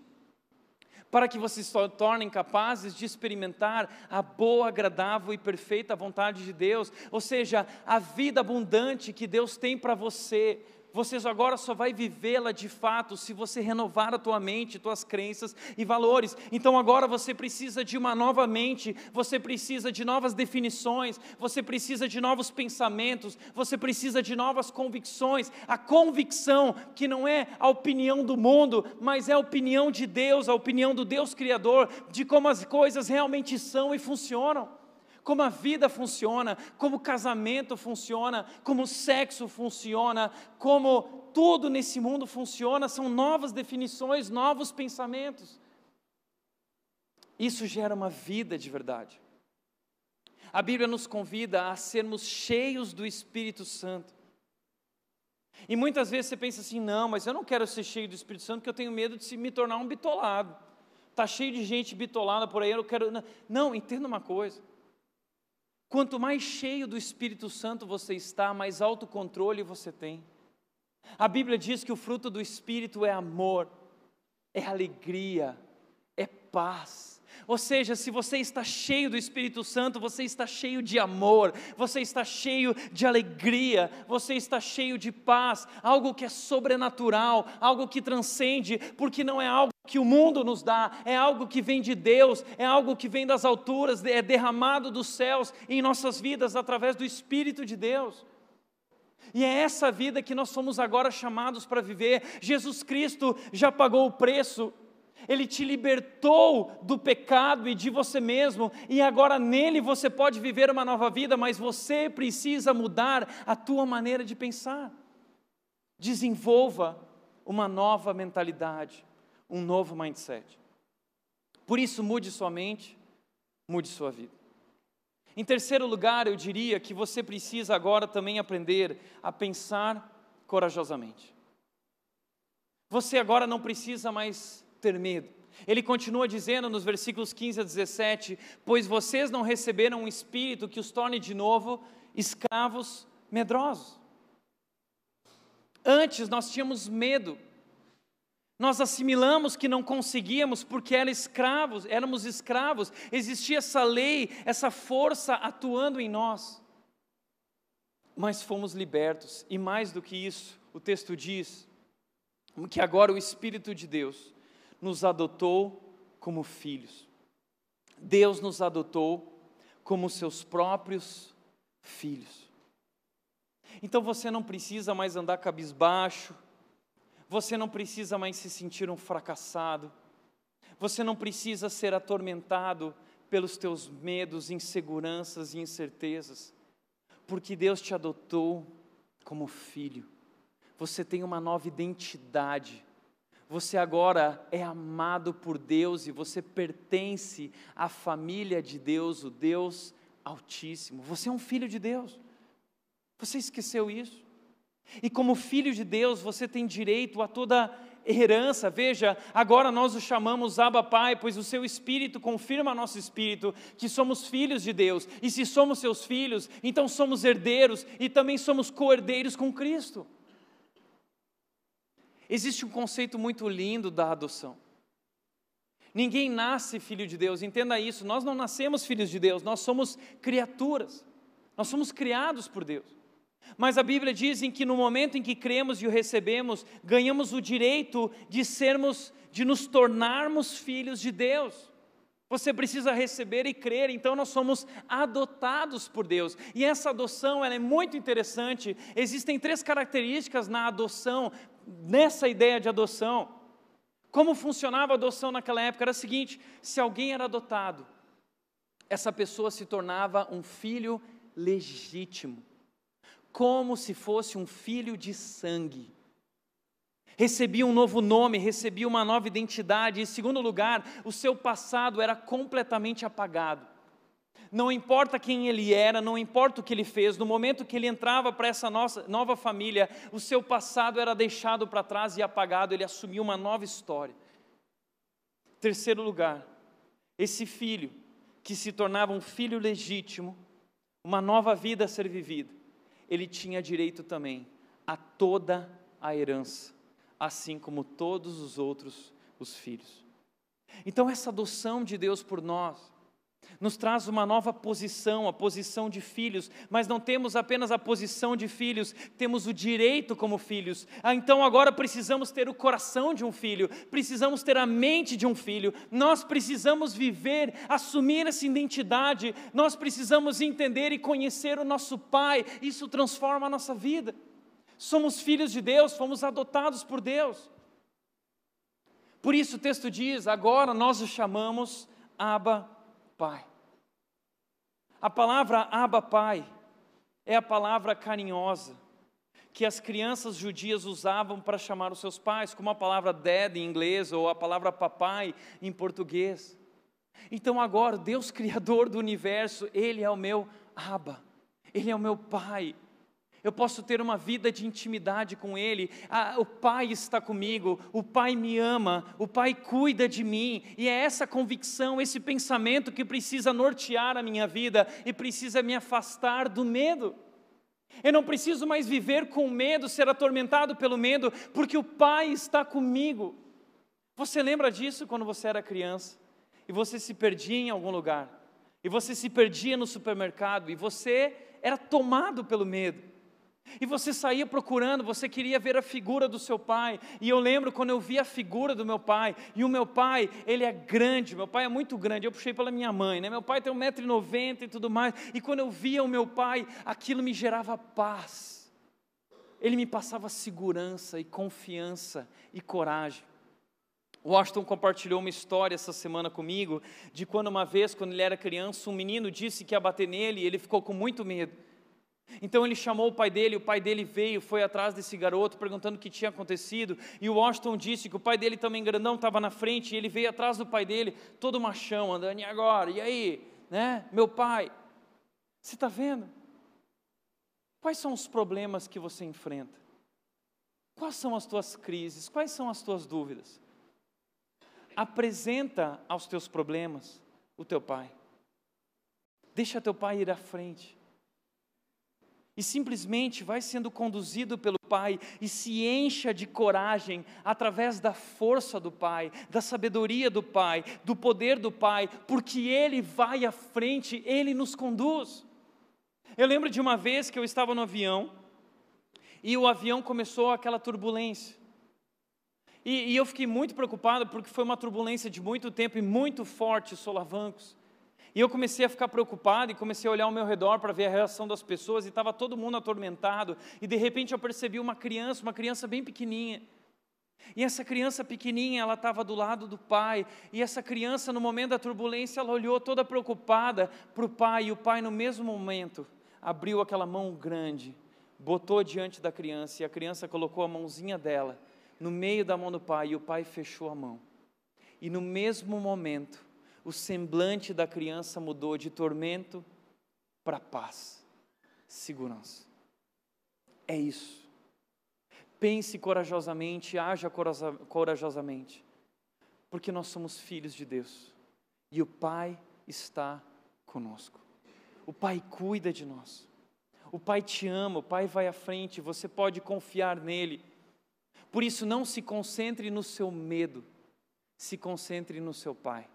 para que vocês se tornem capazes de experimentar a boa, agradável e perfeita vontade de Deus, ou seja, a vida abundante que Deus tem para você, você agora só vai vivê-la de fato se você renovar a tua mente, tuas crenças e valores. Então agora você precisa de uma nova mente, você precisa de novas definições, você precisa de novos pensamentos, você precisa de novas convicções. A convicção que não é a opinião do mundo, mas é a opinião de Deus, a opinião do Deus Criador, de como as coisas realmente são e funcionam como a vida funciona, como o casamento funciona, como o sexo funciona, como tudo nesse mundo funciona, são novas definições, novos pensamentos. Isso gera uma vida de verdade. A Bíblia nos convida a sermos cheios do Espírito Santo. E muitas vezes você pensa assim: não, mas eu não quero ser cheio do Espírito Santo porque eu tenho medo de me tornar um bitolado. Está cheio de gente bitolada por aí, eu quero. Não, entenda uma coisa. Quanto mais cheio do Espírito Santo você está, mais autocontrole você tem. A Bíblia diz que o fruto do Espírito é amor, é alegria, é paz. Ou seja, se você está cheio do Espírito Santo, você está cheio de amor, você está cheio de alegria, você está cheio de paz, algo que é sobrenatural, algo que transcende, porque não é algo que o mundo nos dá, é algo que vem de Deus, é algo que vem das alturas, é derramado dos céus em nossas vidas através do Espírito de Deus. E é essa vida que nós somos agora chamados para viver. Jesus Cristo já pagou o preço, Ele te libertou do pecado e de você mesmo, e agora nele você pode viver uma nova vida, mas você precisa mudar a tua maneira de pensar. Desenvolva uma nova mentalidade, um novo mindset. Por isso, mude sua mente, mude sua vida. Em terceiro lugar, eu diria que você precisa agora também aprender a pensar corajosamente. Você agora não precisa mais ter medo. Ele continua dizendo nos versículos 15 a 17: Pois vocês não receberam um espírito que os torne de novo escravos medrosos. Antes nós tínhamos medo nós assimilamos que não conseguíamos porque éramos escravos, éramos escravos, existia essa lei, essa força atuando em nós. Mas fomos libertos, e mais do que isso, o texto diz que agora o Espírito de Deus nos adotou como filhos. Deus nos adotou como seus próprios filhos. Então você não precisa mais andar cabisbaixo, você não precisa mais se sentir um fracassado. Você não precisa ser atormentado pelos teus medos, inseguranças e incertezas, porque Deus te adotou como filho. Você tem uma nova identidade. Você agora é amado por Deus e você pertence à família de Deus, o Deus Altíssimo. Você é um filho de Deus. Você esqueceu isso? E como filho de Deus, você tem direito a toda herança. Veja, agora nós o chamamos Abba Pai, pois o seu espírito confirma nosso espírito que somos filhos de Deus. E se somos seus filhos, então somos herdeiros e também somos co-herdeiros com Cristo. Existe um conceito muito lindo da adoção. Ninguém nasce filho de Deus, entenda isso. Nós não nascemos filhos de Deus, nós somos criaturas. Nós somos criados por Deus. Mas a Bíblia diz em que no momento em que cremos e o recebemos, ganhamos o direito de sermos, de nos tornarmos filhos de Deus. Você precisa receber e crer, então nós somos adotados por Deus. E essa adoção ela é muito interessante. Existem três características na adoção, nessa ideia de adoção. Como funcionava a adoção naquela época? Era o seguinte: se alguém era adotado, essa pessoa se tornava um filho legítimo como se fosse um filho de sangue. Recebia um novo nome, recebia uma nova identidade, e, em segundo lugar, o seu passado era completamente apagado. Não importa quem ele era, não importa o que ele fez, no momento que ele entrava para essa nossa, nova família, o seu passado era deixado para trás e apagado, ele assumiu uma nova história. Terceiro lugar, esse filho, que se tornava um filho legítimo, uma nova vida a ser vivida, ele tinha direito também a toda a herança, assim como todos os outros os filhos. Então essa adoção de Deus por nós nos traz uma nova posição, a posição de filhos, mas não temos apenas a posição de filhos, temos o direito como filhos. Ah, então agora precisamos ter o coração de um filho, precisamos ter a mente de um filho, nós precisamos viver, assumir essa identidade, nós precisamos entender e conhecer o nosso Pai, isso transforma a nossa vida. Somos filhos de Deus, fomos adotados por Deus. Por isso o texto diz: agora nós o chamamos Abba Pai. A palavra Abba Pai é a palavra carinhosa que as crianças judias usavam para chamar os seus pais, como a palavra dad em inglês ou a palavra papai em português. Então agora, Deus criador do universo, ele é o meu Abba. Ele é o meu pai eu posso ter uma vida de intimidade com Ele. Ah, o Pai está comigo, o Pai me ama, o Pai cuida de mim, e é essa convicção, esse pensamento que precisa nortear a minha vida e precisa me afastar do medo. Eu não preciso mais viver com medo, ser atormentado pelo medo, porque o Pai está comigo. Você lembra disso quando você era criança? e você se perdia em algum lugar, e você se perdia no supermercado, e você era tomado pelo medo. E você saía procurando, você queria ver a figura do seu pai. E eu lembro quando eu vi a figura do meu pai. E o meu pai, ele é grande, meu pai é muito grande. Eu puxei pela minha mãe, né? Meu pai tem 1,90m e tudo mais. E quando eu via o meu pai, aquilo me gerava paz. Ele me passava segurança e confiança e coragem. O Washington compartilhou uma história essa semana comigo de quando uma vez, quando ele era criança, um menino disse que ia bater nele e ele ficou com muito medo. Então ele chamou o pai dele, o pai dele veio, foi atrás desse garoto perguntando o que tinha acontecido, e o Washington disse que o pai dele também grandão estava na frente, e ele veio atrás do pai dele, todo machão, andando, e agora? E aí? Né? Meu pai, você está vendo? Quais são os problemas que você enfrenta? Quais são as tuas crises? Quais são as tuas dúvidas? Apresenta aos teus problemas o teu pai. Deixa teu pai ir à frente e simplesmente vai sendo conduzido pelo Pai e se encha de coragem através da força do Pai, da sabedoria do Pai, do poder do Pai, porque Ele vai à frente, Ele nos conduz. Eu lembro de uma vez que eu estava no avião e o avião começou aquela turbulência. E, e eu fiquei muito preocupado porque foi uma turbulência de muito tempo e muito forte, solavancos. E eu comecei a ficar preocupado e comecei a olhar ao meu redor para ver a reação das pessoas e estava todo mundo atormentado. E de repente eu percebi uma criança, uma criança bem pequenininha. E essa criança pequenininha, ela estava do lado do pai. E essa criança, no momento da turbulência, ela olhou toda preocupada para o pai. E o pai, no mesmo momento, abriu aquela mão grande, botou diante da criança. E a criança colocou a mãozinha dela no meio da mão do pai. E o pai fechou a mão. E no mesmo momento, o semblante da criança mudou de tormento para paz, segurança. É isso. Pense corajosamente, haja corajosamente, porque nós somos filhos de Deus e o Pai está conosco. O Pai cuida de nós. O Pai te ama, o Pai vai à frente, você pode confiar nele. Por isso, não se concentre no seu medo, se concentre no seu Pai.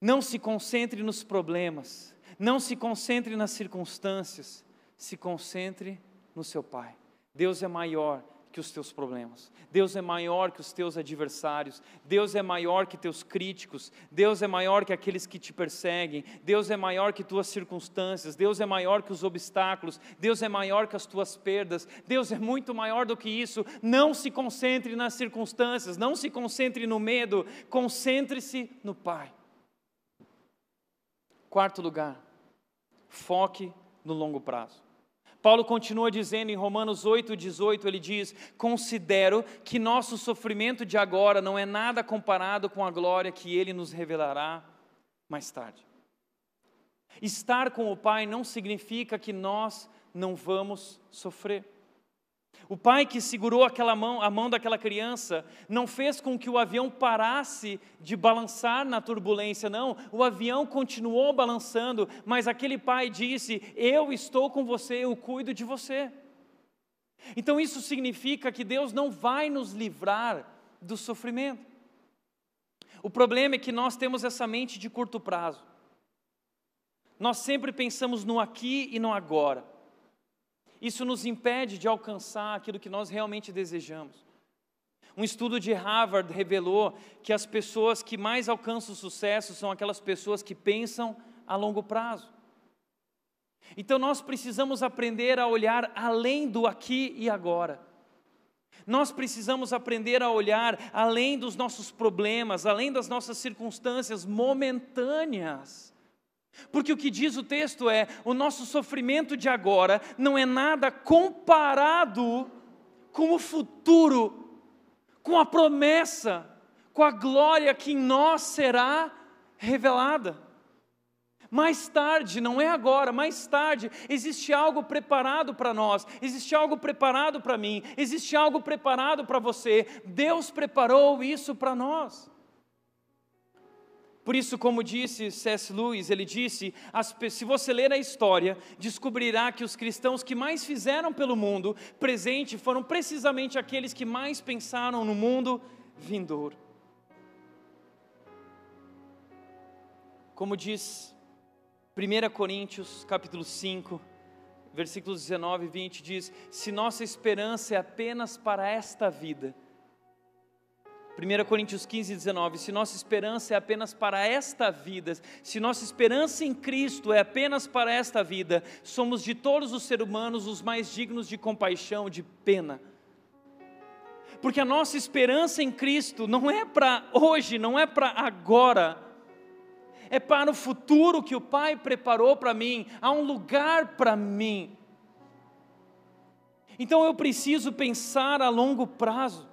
Não se concentre nos problemas, não se concentre nas circunstâncias, se concentre no seu Pai. Deus é maior que os teus problemas. Deus é maior que os teus adversários. Deus é maior que teus críticos. Deus é maior que aqueles que te perseguem. Deus é maior que tuas circunstâncias. Deus é maior que os obstáculos. Deus é maior que as tuas perdas. Deus é muito maior do que isso. Não se concentre nas circunstâncias. Não se concentre no medo. Concentre-se no Pai. Quarto lugar, foque no longo prazo. Paulo continua dizendo em Romanos 8, 18, ele diz: Considero que nosso sofrimento de agora não é nada comparado com a glória que ele nos revelará mais tarde. Estar com o Pai não significa que nós não vamos sofrer. O pai que segurou aquela mão, a mão daquela criança, não fez com que o avião parasse de balançar na turbulência, não. O avião continuou balançando, mas aquele pai disse: Eu estou com você, eu cuido de você. Então isso significa que Deus não vai nos livrar do sofrimento. O problema é que nós temos essa mente de curto prazo. Nós sempre pensamos no aqui e no agora. Isso nos impede de alcançar aquilo que nós realmente desejamos. Um estudo de Harvard revelou que as pessoas que mais alcançam sucesso são aquelas pessoas que pensam a longo prazo. Então nós precisamos aprender a olhar além do aqui e agora. Nós precisamos aprender a olhar além dos nossos problemas, além das nossas circunstâncias momentâneas porque o que diz o texto é: o nosso sofrimento de agora não é nada comparado com o futuro, com a promessa, com a glória que em nós será revelada. Mais tarde, não é agora, mais tarde, existe algo preparado para nós, existe algo preparado para mim, existe algo preparado para você. Deus preparou isso para nós. Por isso, como disse C.S. Lewis, ele disse: se você ler a história, descobrirá que os cristãos que mais fizeram pelo mundo presente foram precisamente aqueles que mais pensaram no mundo vindouro. Como diz 1 Coríntios, capítulo 5, versículos 19 e 20 diz: "Se nossa esperança é apenas para esta vida, 1 Coríntios 15, 19: Se nossa esperança é apenas para esta vida, se nossa esperança em Cristo é apenas para esta vida, somos de todos os seres humanos os mais dignos de compaixão, de pena. Porque a nossa esperança em Cristo não é para hoje, não é para agora, é para o futuro que o Pai preparou para mim, há um lugar para mim. Então eu preciso pensar a longo prazo.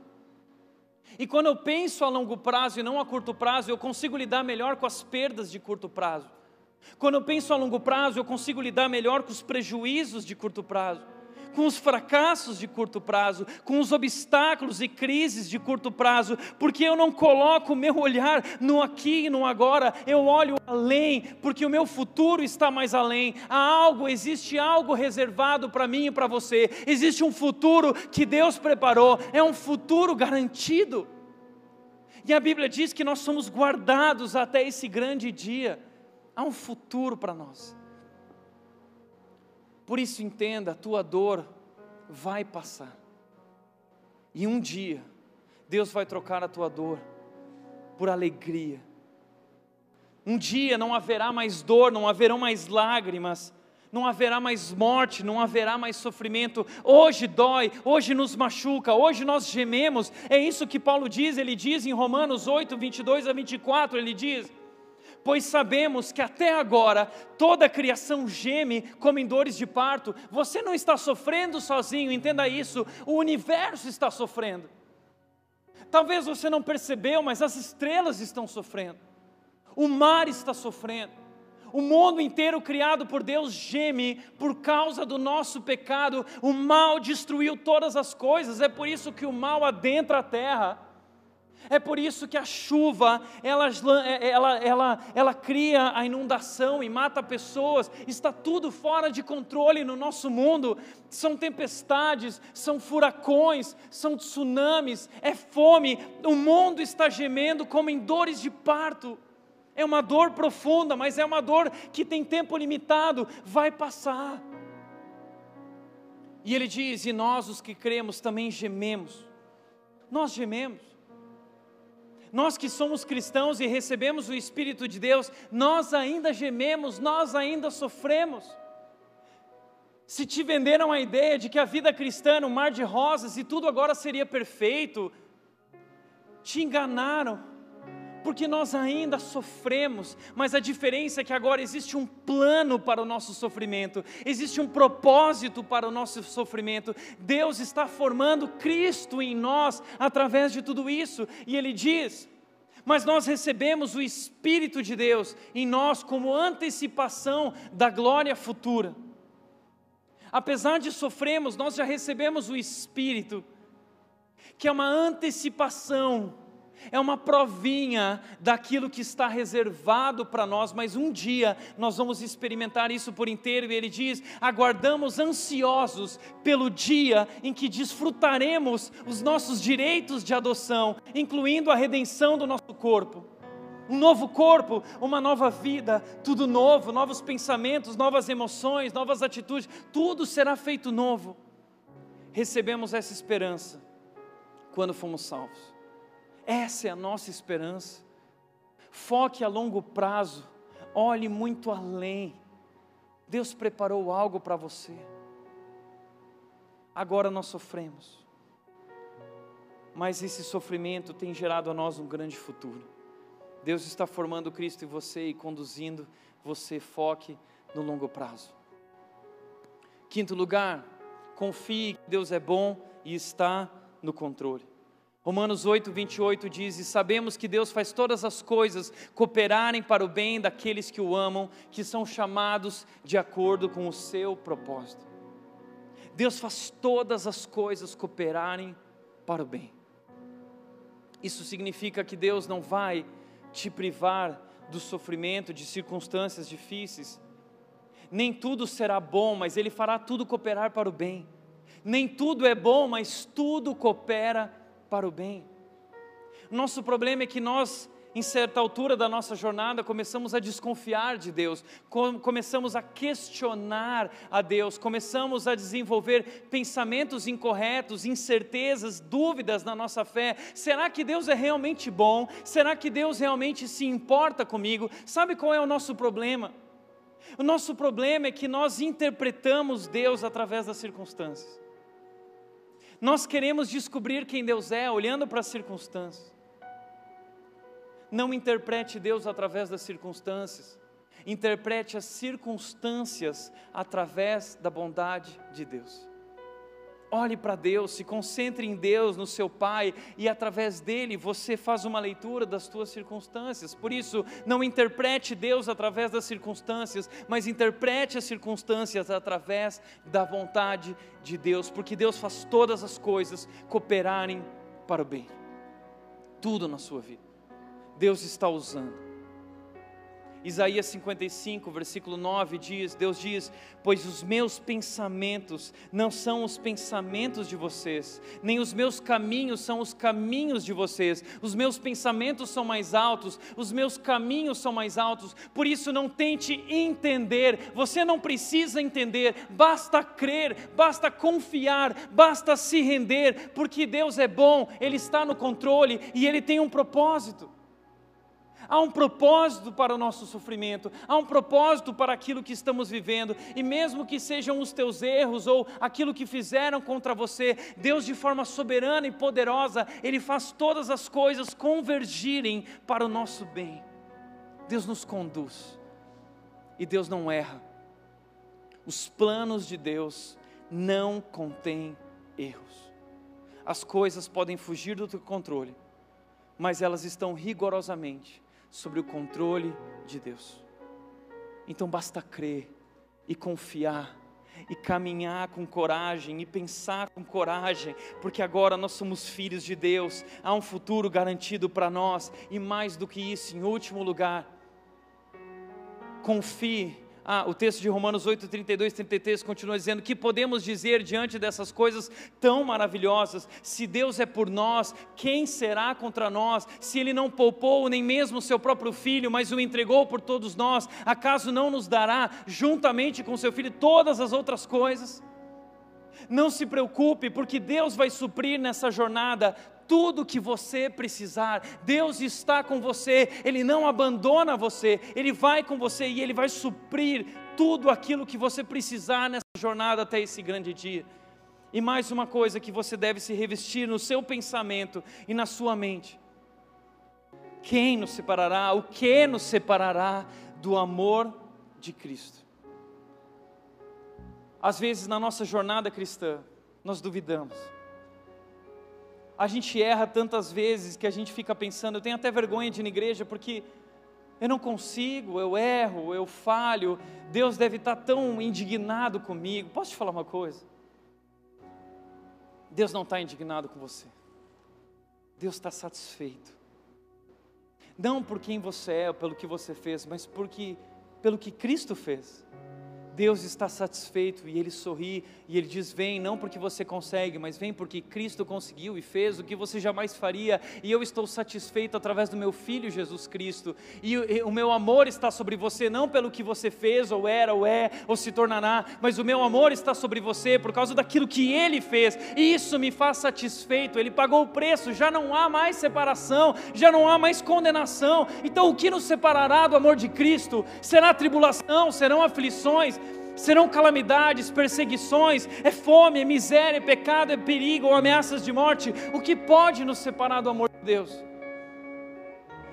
E quando eu penso a longo prazo e não a curto prazo, eu consigo lidar melhor com as perdas de curto prazo. Quando eu penso a longo prazo, eu consigo lidar melhor com os prejuízos de curto prazo, com os fracassos de curto prazo, com os obstáculos e crises de curto prazo, porque eu não coloco o meu olhar no aqui e no agora, eu olho além, porque o meu futuro está mais além. Há algo, existe algo reservado para mim e para você, existe um futuro que Deus preparou, é um futuro garantido. E a Bíblia diz que nós somos guardados até esse grande dia. Há um futuro para nós. Por isso entenda, a tua dor vai passar. E um dia Deus vai trocar a tua dor por alegria. Um dia não haverá mais dor, não haverão mais lágrimas, não haverá mais morte, não haverá mais sofrimento. Hoje dói, hoje nos machuca, hoje nós gememos. É isso que Paulo diz, ele diz em Romanos 8, 22 a 24, ele diz: Pois sabemos que até agora toda a criação geme como em dores de parto. Você não está sofrendo sozinho, entenda isso, o universo está sofrendo. Talvez você não percebeu, mas as estrelas estão sofrendo, o mar está sofrendo o mundo inteiro criado por Deus geme por causa do nosso pecado. O mal destruiu todas as coisas. É por isso que o mal adentra a terra. É por isso que a chuva, ela, ela, ela, ela cria a inundação e mata pessoas, está tudo fora de controle no nosso mundo. São tempestades, são furacões, são tsunamis, é fome, o mundo está gemendo como em dores de parto. É uma dor profunda, mas é uma dor que tem tempo limitado, vai passar. E ele diz: E nós, os que cremos, também gememos. Nós gememos. Nós que somos cristãos e recebemos o Espírito de Deus, nós ainda gememos, nós ainda sofremos. Se te venderam a ideia de que a vida cristã é um mar de rosas e tudo agora seria perfeito, te enganaram porque nós ainda sofremos, mas a diferença é que agora existe um plano para o nosso sofrimento, existe um propósito para o nosso sofrimento. Deus está formando Cristo em nós através de tudo isso, e Ele diz: mas nós recebemos o Espírito de Deus em nós como antecipação da glória futura. Apesar de sofrermos, nós já recebemos o Espírito, que é uma antecipação é uma provinha daquilo que está reservado para nós, mas um dia nós vamos experimentar isso por inteiro, e ele diz: aguardamos ansiosos pelo dia em que desfrutaremos os nossos direitos de adoção, incluindo a redenção do nosso corpo. Um novo corpo, uma nova vida, tudo novo, novos pensamentos, novas emoções, novas atitudes, tudo será feito novo. Recebemos essa esperança quando fomos salvos. Essa é a nossa esperança. Foque a longo prazo, olhe muito além. Deus preparou algo para você. Agora nós sofremos, mas esse sofrimento tem gerado a nós um grande futuro. Deus está formando Cristo em você e conduzindo você, foque no longo prazo. Quinto lugar, confie que Deus é bom e está no controle. Romanos 8, 28 diz: E sabemos que Deus faz todas as coisas cooperarem para o bem daqueles que o amam, que são chamados de acordo com o seu propósito. Deus faz todas as coisas cooperarem para o bem. Isso significa que Deus não vai te privar do sofrimento, de circunstâncias difíceis. Nem tudo será bom, mas Ele fará tudo cooperar para o bem. Nem tudo é bom, mas tudo coopera para o bem. Nosso problema é que nós Em certa altura da nossa jornada, começamos a desconfiar de Deus, começamos a questionar a Deus, começamos a desenvolver pensamentos incorretos, incertezas, dúvidas na nossa fé. Será que Deus é realmente bom? Será que Deus realmente se importa comigo? Sabe qual é o nosso problema? O nosso problema é que nós interpretamos Deus através das circunstâncias. Nós queremos descobrir quem Deus é olhando para as circunstâncias. Não interprete Deus através das circunstâncias, interprete as circunstâncias através da bondade de Deus. Olhe para Deus, se concentre em Deus, no seu Pai, e através dele você faz uma leitura das suas circunstâncias. Por isso, não interprete Deus através das circunstâncias, mas interprete as circunstâncias através da vontade de Deus, porque Deus faz todas as coisas cooperarem para o bem. Tudo na sua vida. Deus está usando. Isaías 55, versículo 9 diz: Deus diz: Pois os meus pensamentos não são os pensamentos de vocês, nem os meus caminhos são os caminhos de vocês. Os meus pensamentos são mais altos, os meus caminhos são mais altos. Por isso, não tente entender, você não precisa entender, basta crer, basta confiar, basta se render, porque Deus é bom, Ele está no controle e Ele tem um propósito. Há um propósito para o nosso sofrimento, há um propósito para aquilo que estamos vivendo, e mesmo que sejam os teus erros ou aquilo que fizeram contra você, Deus, de forma soberana e poderosa, Ele faz todas as coisas convergirem para o nosso bem. Deus nos conduz e Deus não erra. Os planos de Deus não contêm erros. As coisas podem fugir do teu controle, mas elas estão rigorosamente sobre o controle de Deus. Então basta crer e confiar e caminhar com coragem e pensar com coragem, porque agora nós somos filhos de Deus, há um futuro garantido para nós e mais do que isso, em último lugar, confie ah, o texto de Romanos 8, 32, 33 continua dizendo: que podemos dizer diante dessas coisas tão maravilhosas? Se Deus é por nós, quem será contra nós? Se Ele não poupou nem mesmo o seu próprio filho, mas o entregou por todos nós, acaso não nos dará, juntamente com seu filho, todas as outras coisas? Não se preocupe, porque Deus vai suprir nessa jornada tudo que você precisar. Deus está com você, Ele não abandona você, Ele vai com você e Ele vai suprir tudo aquilo que você precisar nessa jornada até esse grande dia. E mais uma coisa que você deve se revestir no seu pensamento e na sua mente: quem nos separará, o que nos separará do amor de Cristo? Às vezes na nossa jornada cristã, nós duvidamos a gente erra tantas vezes que a gente fica pensando, eu tenho até vergonha de ir na igreja porque eu não consigo, eu erro, eu falho, Deus deve estar tão indignado comigo. Posso te falar uma coisa? Deus não está indignado com você, Deus está satisfeito. Não por quem você é, ou pelo que você fez, mas porque, pelo que Cristo fez. Deus está satisfeito e Ele sorri e Ele diz: Vem, não porque você consegue, mas vem porque Cristo conseguiu e fez o que você jamais faria, e eu estou satisfeito através do meu Filho Jesus Cristo, e, o meu amor está sobre você, não pelo que você fez, ou era, ou é, ou se tornará, mas o meu amor está sobre você por causa daquilo que Ele fez, e isso me faz satisfeito. Ele pagou o preço, já não há mais separação, já não há mais condenação, então o que nos separará do amor de Cristo? Será tribulação, serão aflições, serão calamidades, perseguições, é fome, é miséria, é pecado, é perigo ou ameaças de morte. O que pode nos separar do amor de Deus?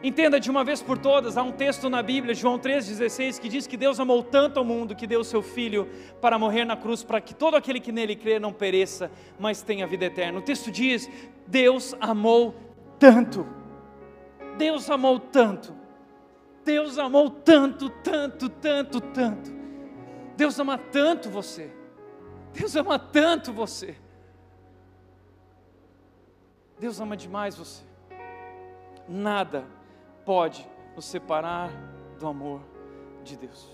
Entenda de uma vez por todas, há um texto na Bíblia, João 3,16, que diz que Deus amou tanto ao mundo que deu seu Filho para morrer na cruz, para que todo aquele que nele crê não pereça, mas tenha vida eterna. O texto diz: Deus amou tanto, Deus amou tanto, Deus amou tanto, tanto, tanto, tanto Deus ama tanto você. Deus ama tanto você. Deus ama demais você. Nada pode nos separar do amor de Deus.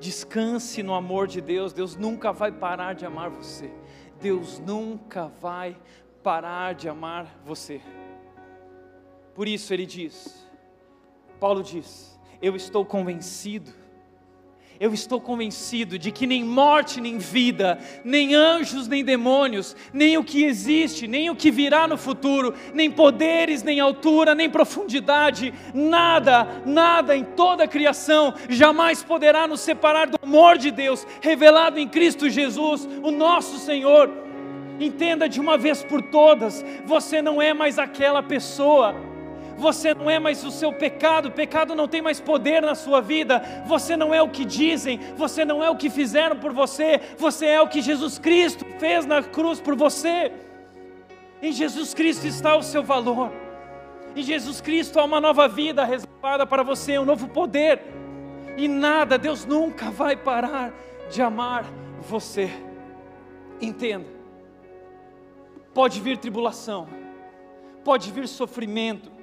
Descanse no amor de Deus. Deus nunca vai parar de amar você. Deus nunca vai parar de amar você. Por isso ele diz: Paulo diz: Eu estou convencido eu estou convencido de que nem morte, nem vida, nem anjos, nem demônios, nem o que existe, nem o que virá no futuro, nem poderes, nem altura, nem profundidade, nada, nada em toda a criação jamais poderá nos separar do amor de Deus revelado em Cristo Jesus, o nosso Senhor. Entenda de uma vez por todas: você não é mais aquela pessoa você não é mais o seu pecado, o pecado não tem mais poder na sua vida, você não é o que dizem, você não é o que fizeram por você, você é o que Jesus Cristo fez na cruz por você. Em Jesus Cristo está o seu valor, em Jesus Cristo há uma nova vida reservada para você, um novo poder, e nada, Deus nunca vai parar de amar você. Entenda, pode vir tribulação, pode vir sofrimento,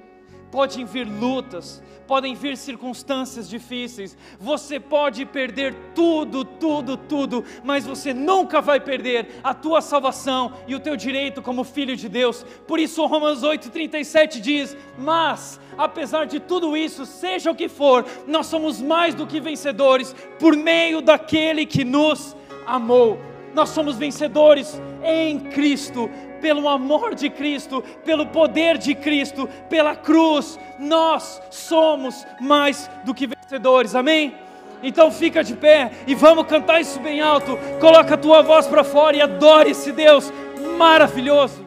podem vir lutas, podem vir circunstâncias difíceis, você pode perder tudo, tudo, tudo, mas você nunca vai perder a tua salvação e o teu direito como filho de Deus. Por isso Romanos 8:37 diz: "Mas apesar de tudo isso, seja o que for, nós somos mais do que vencedores por meio daquele que nos amou." Nós somos vencedores em Cristo pelo amor de Cristo, pelo poder de Cristo, pela cruz, nós somos mais do que vencedores, amém? Então fica de pé e vamos cantar isso bem alto. Coloca a tua voz para fora e adore esse Deus maravilhoso.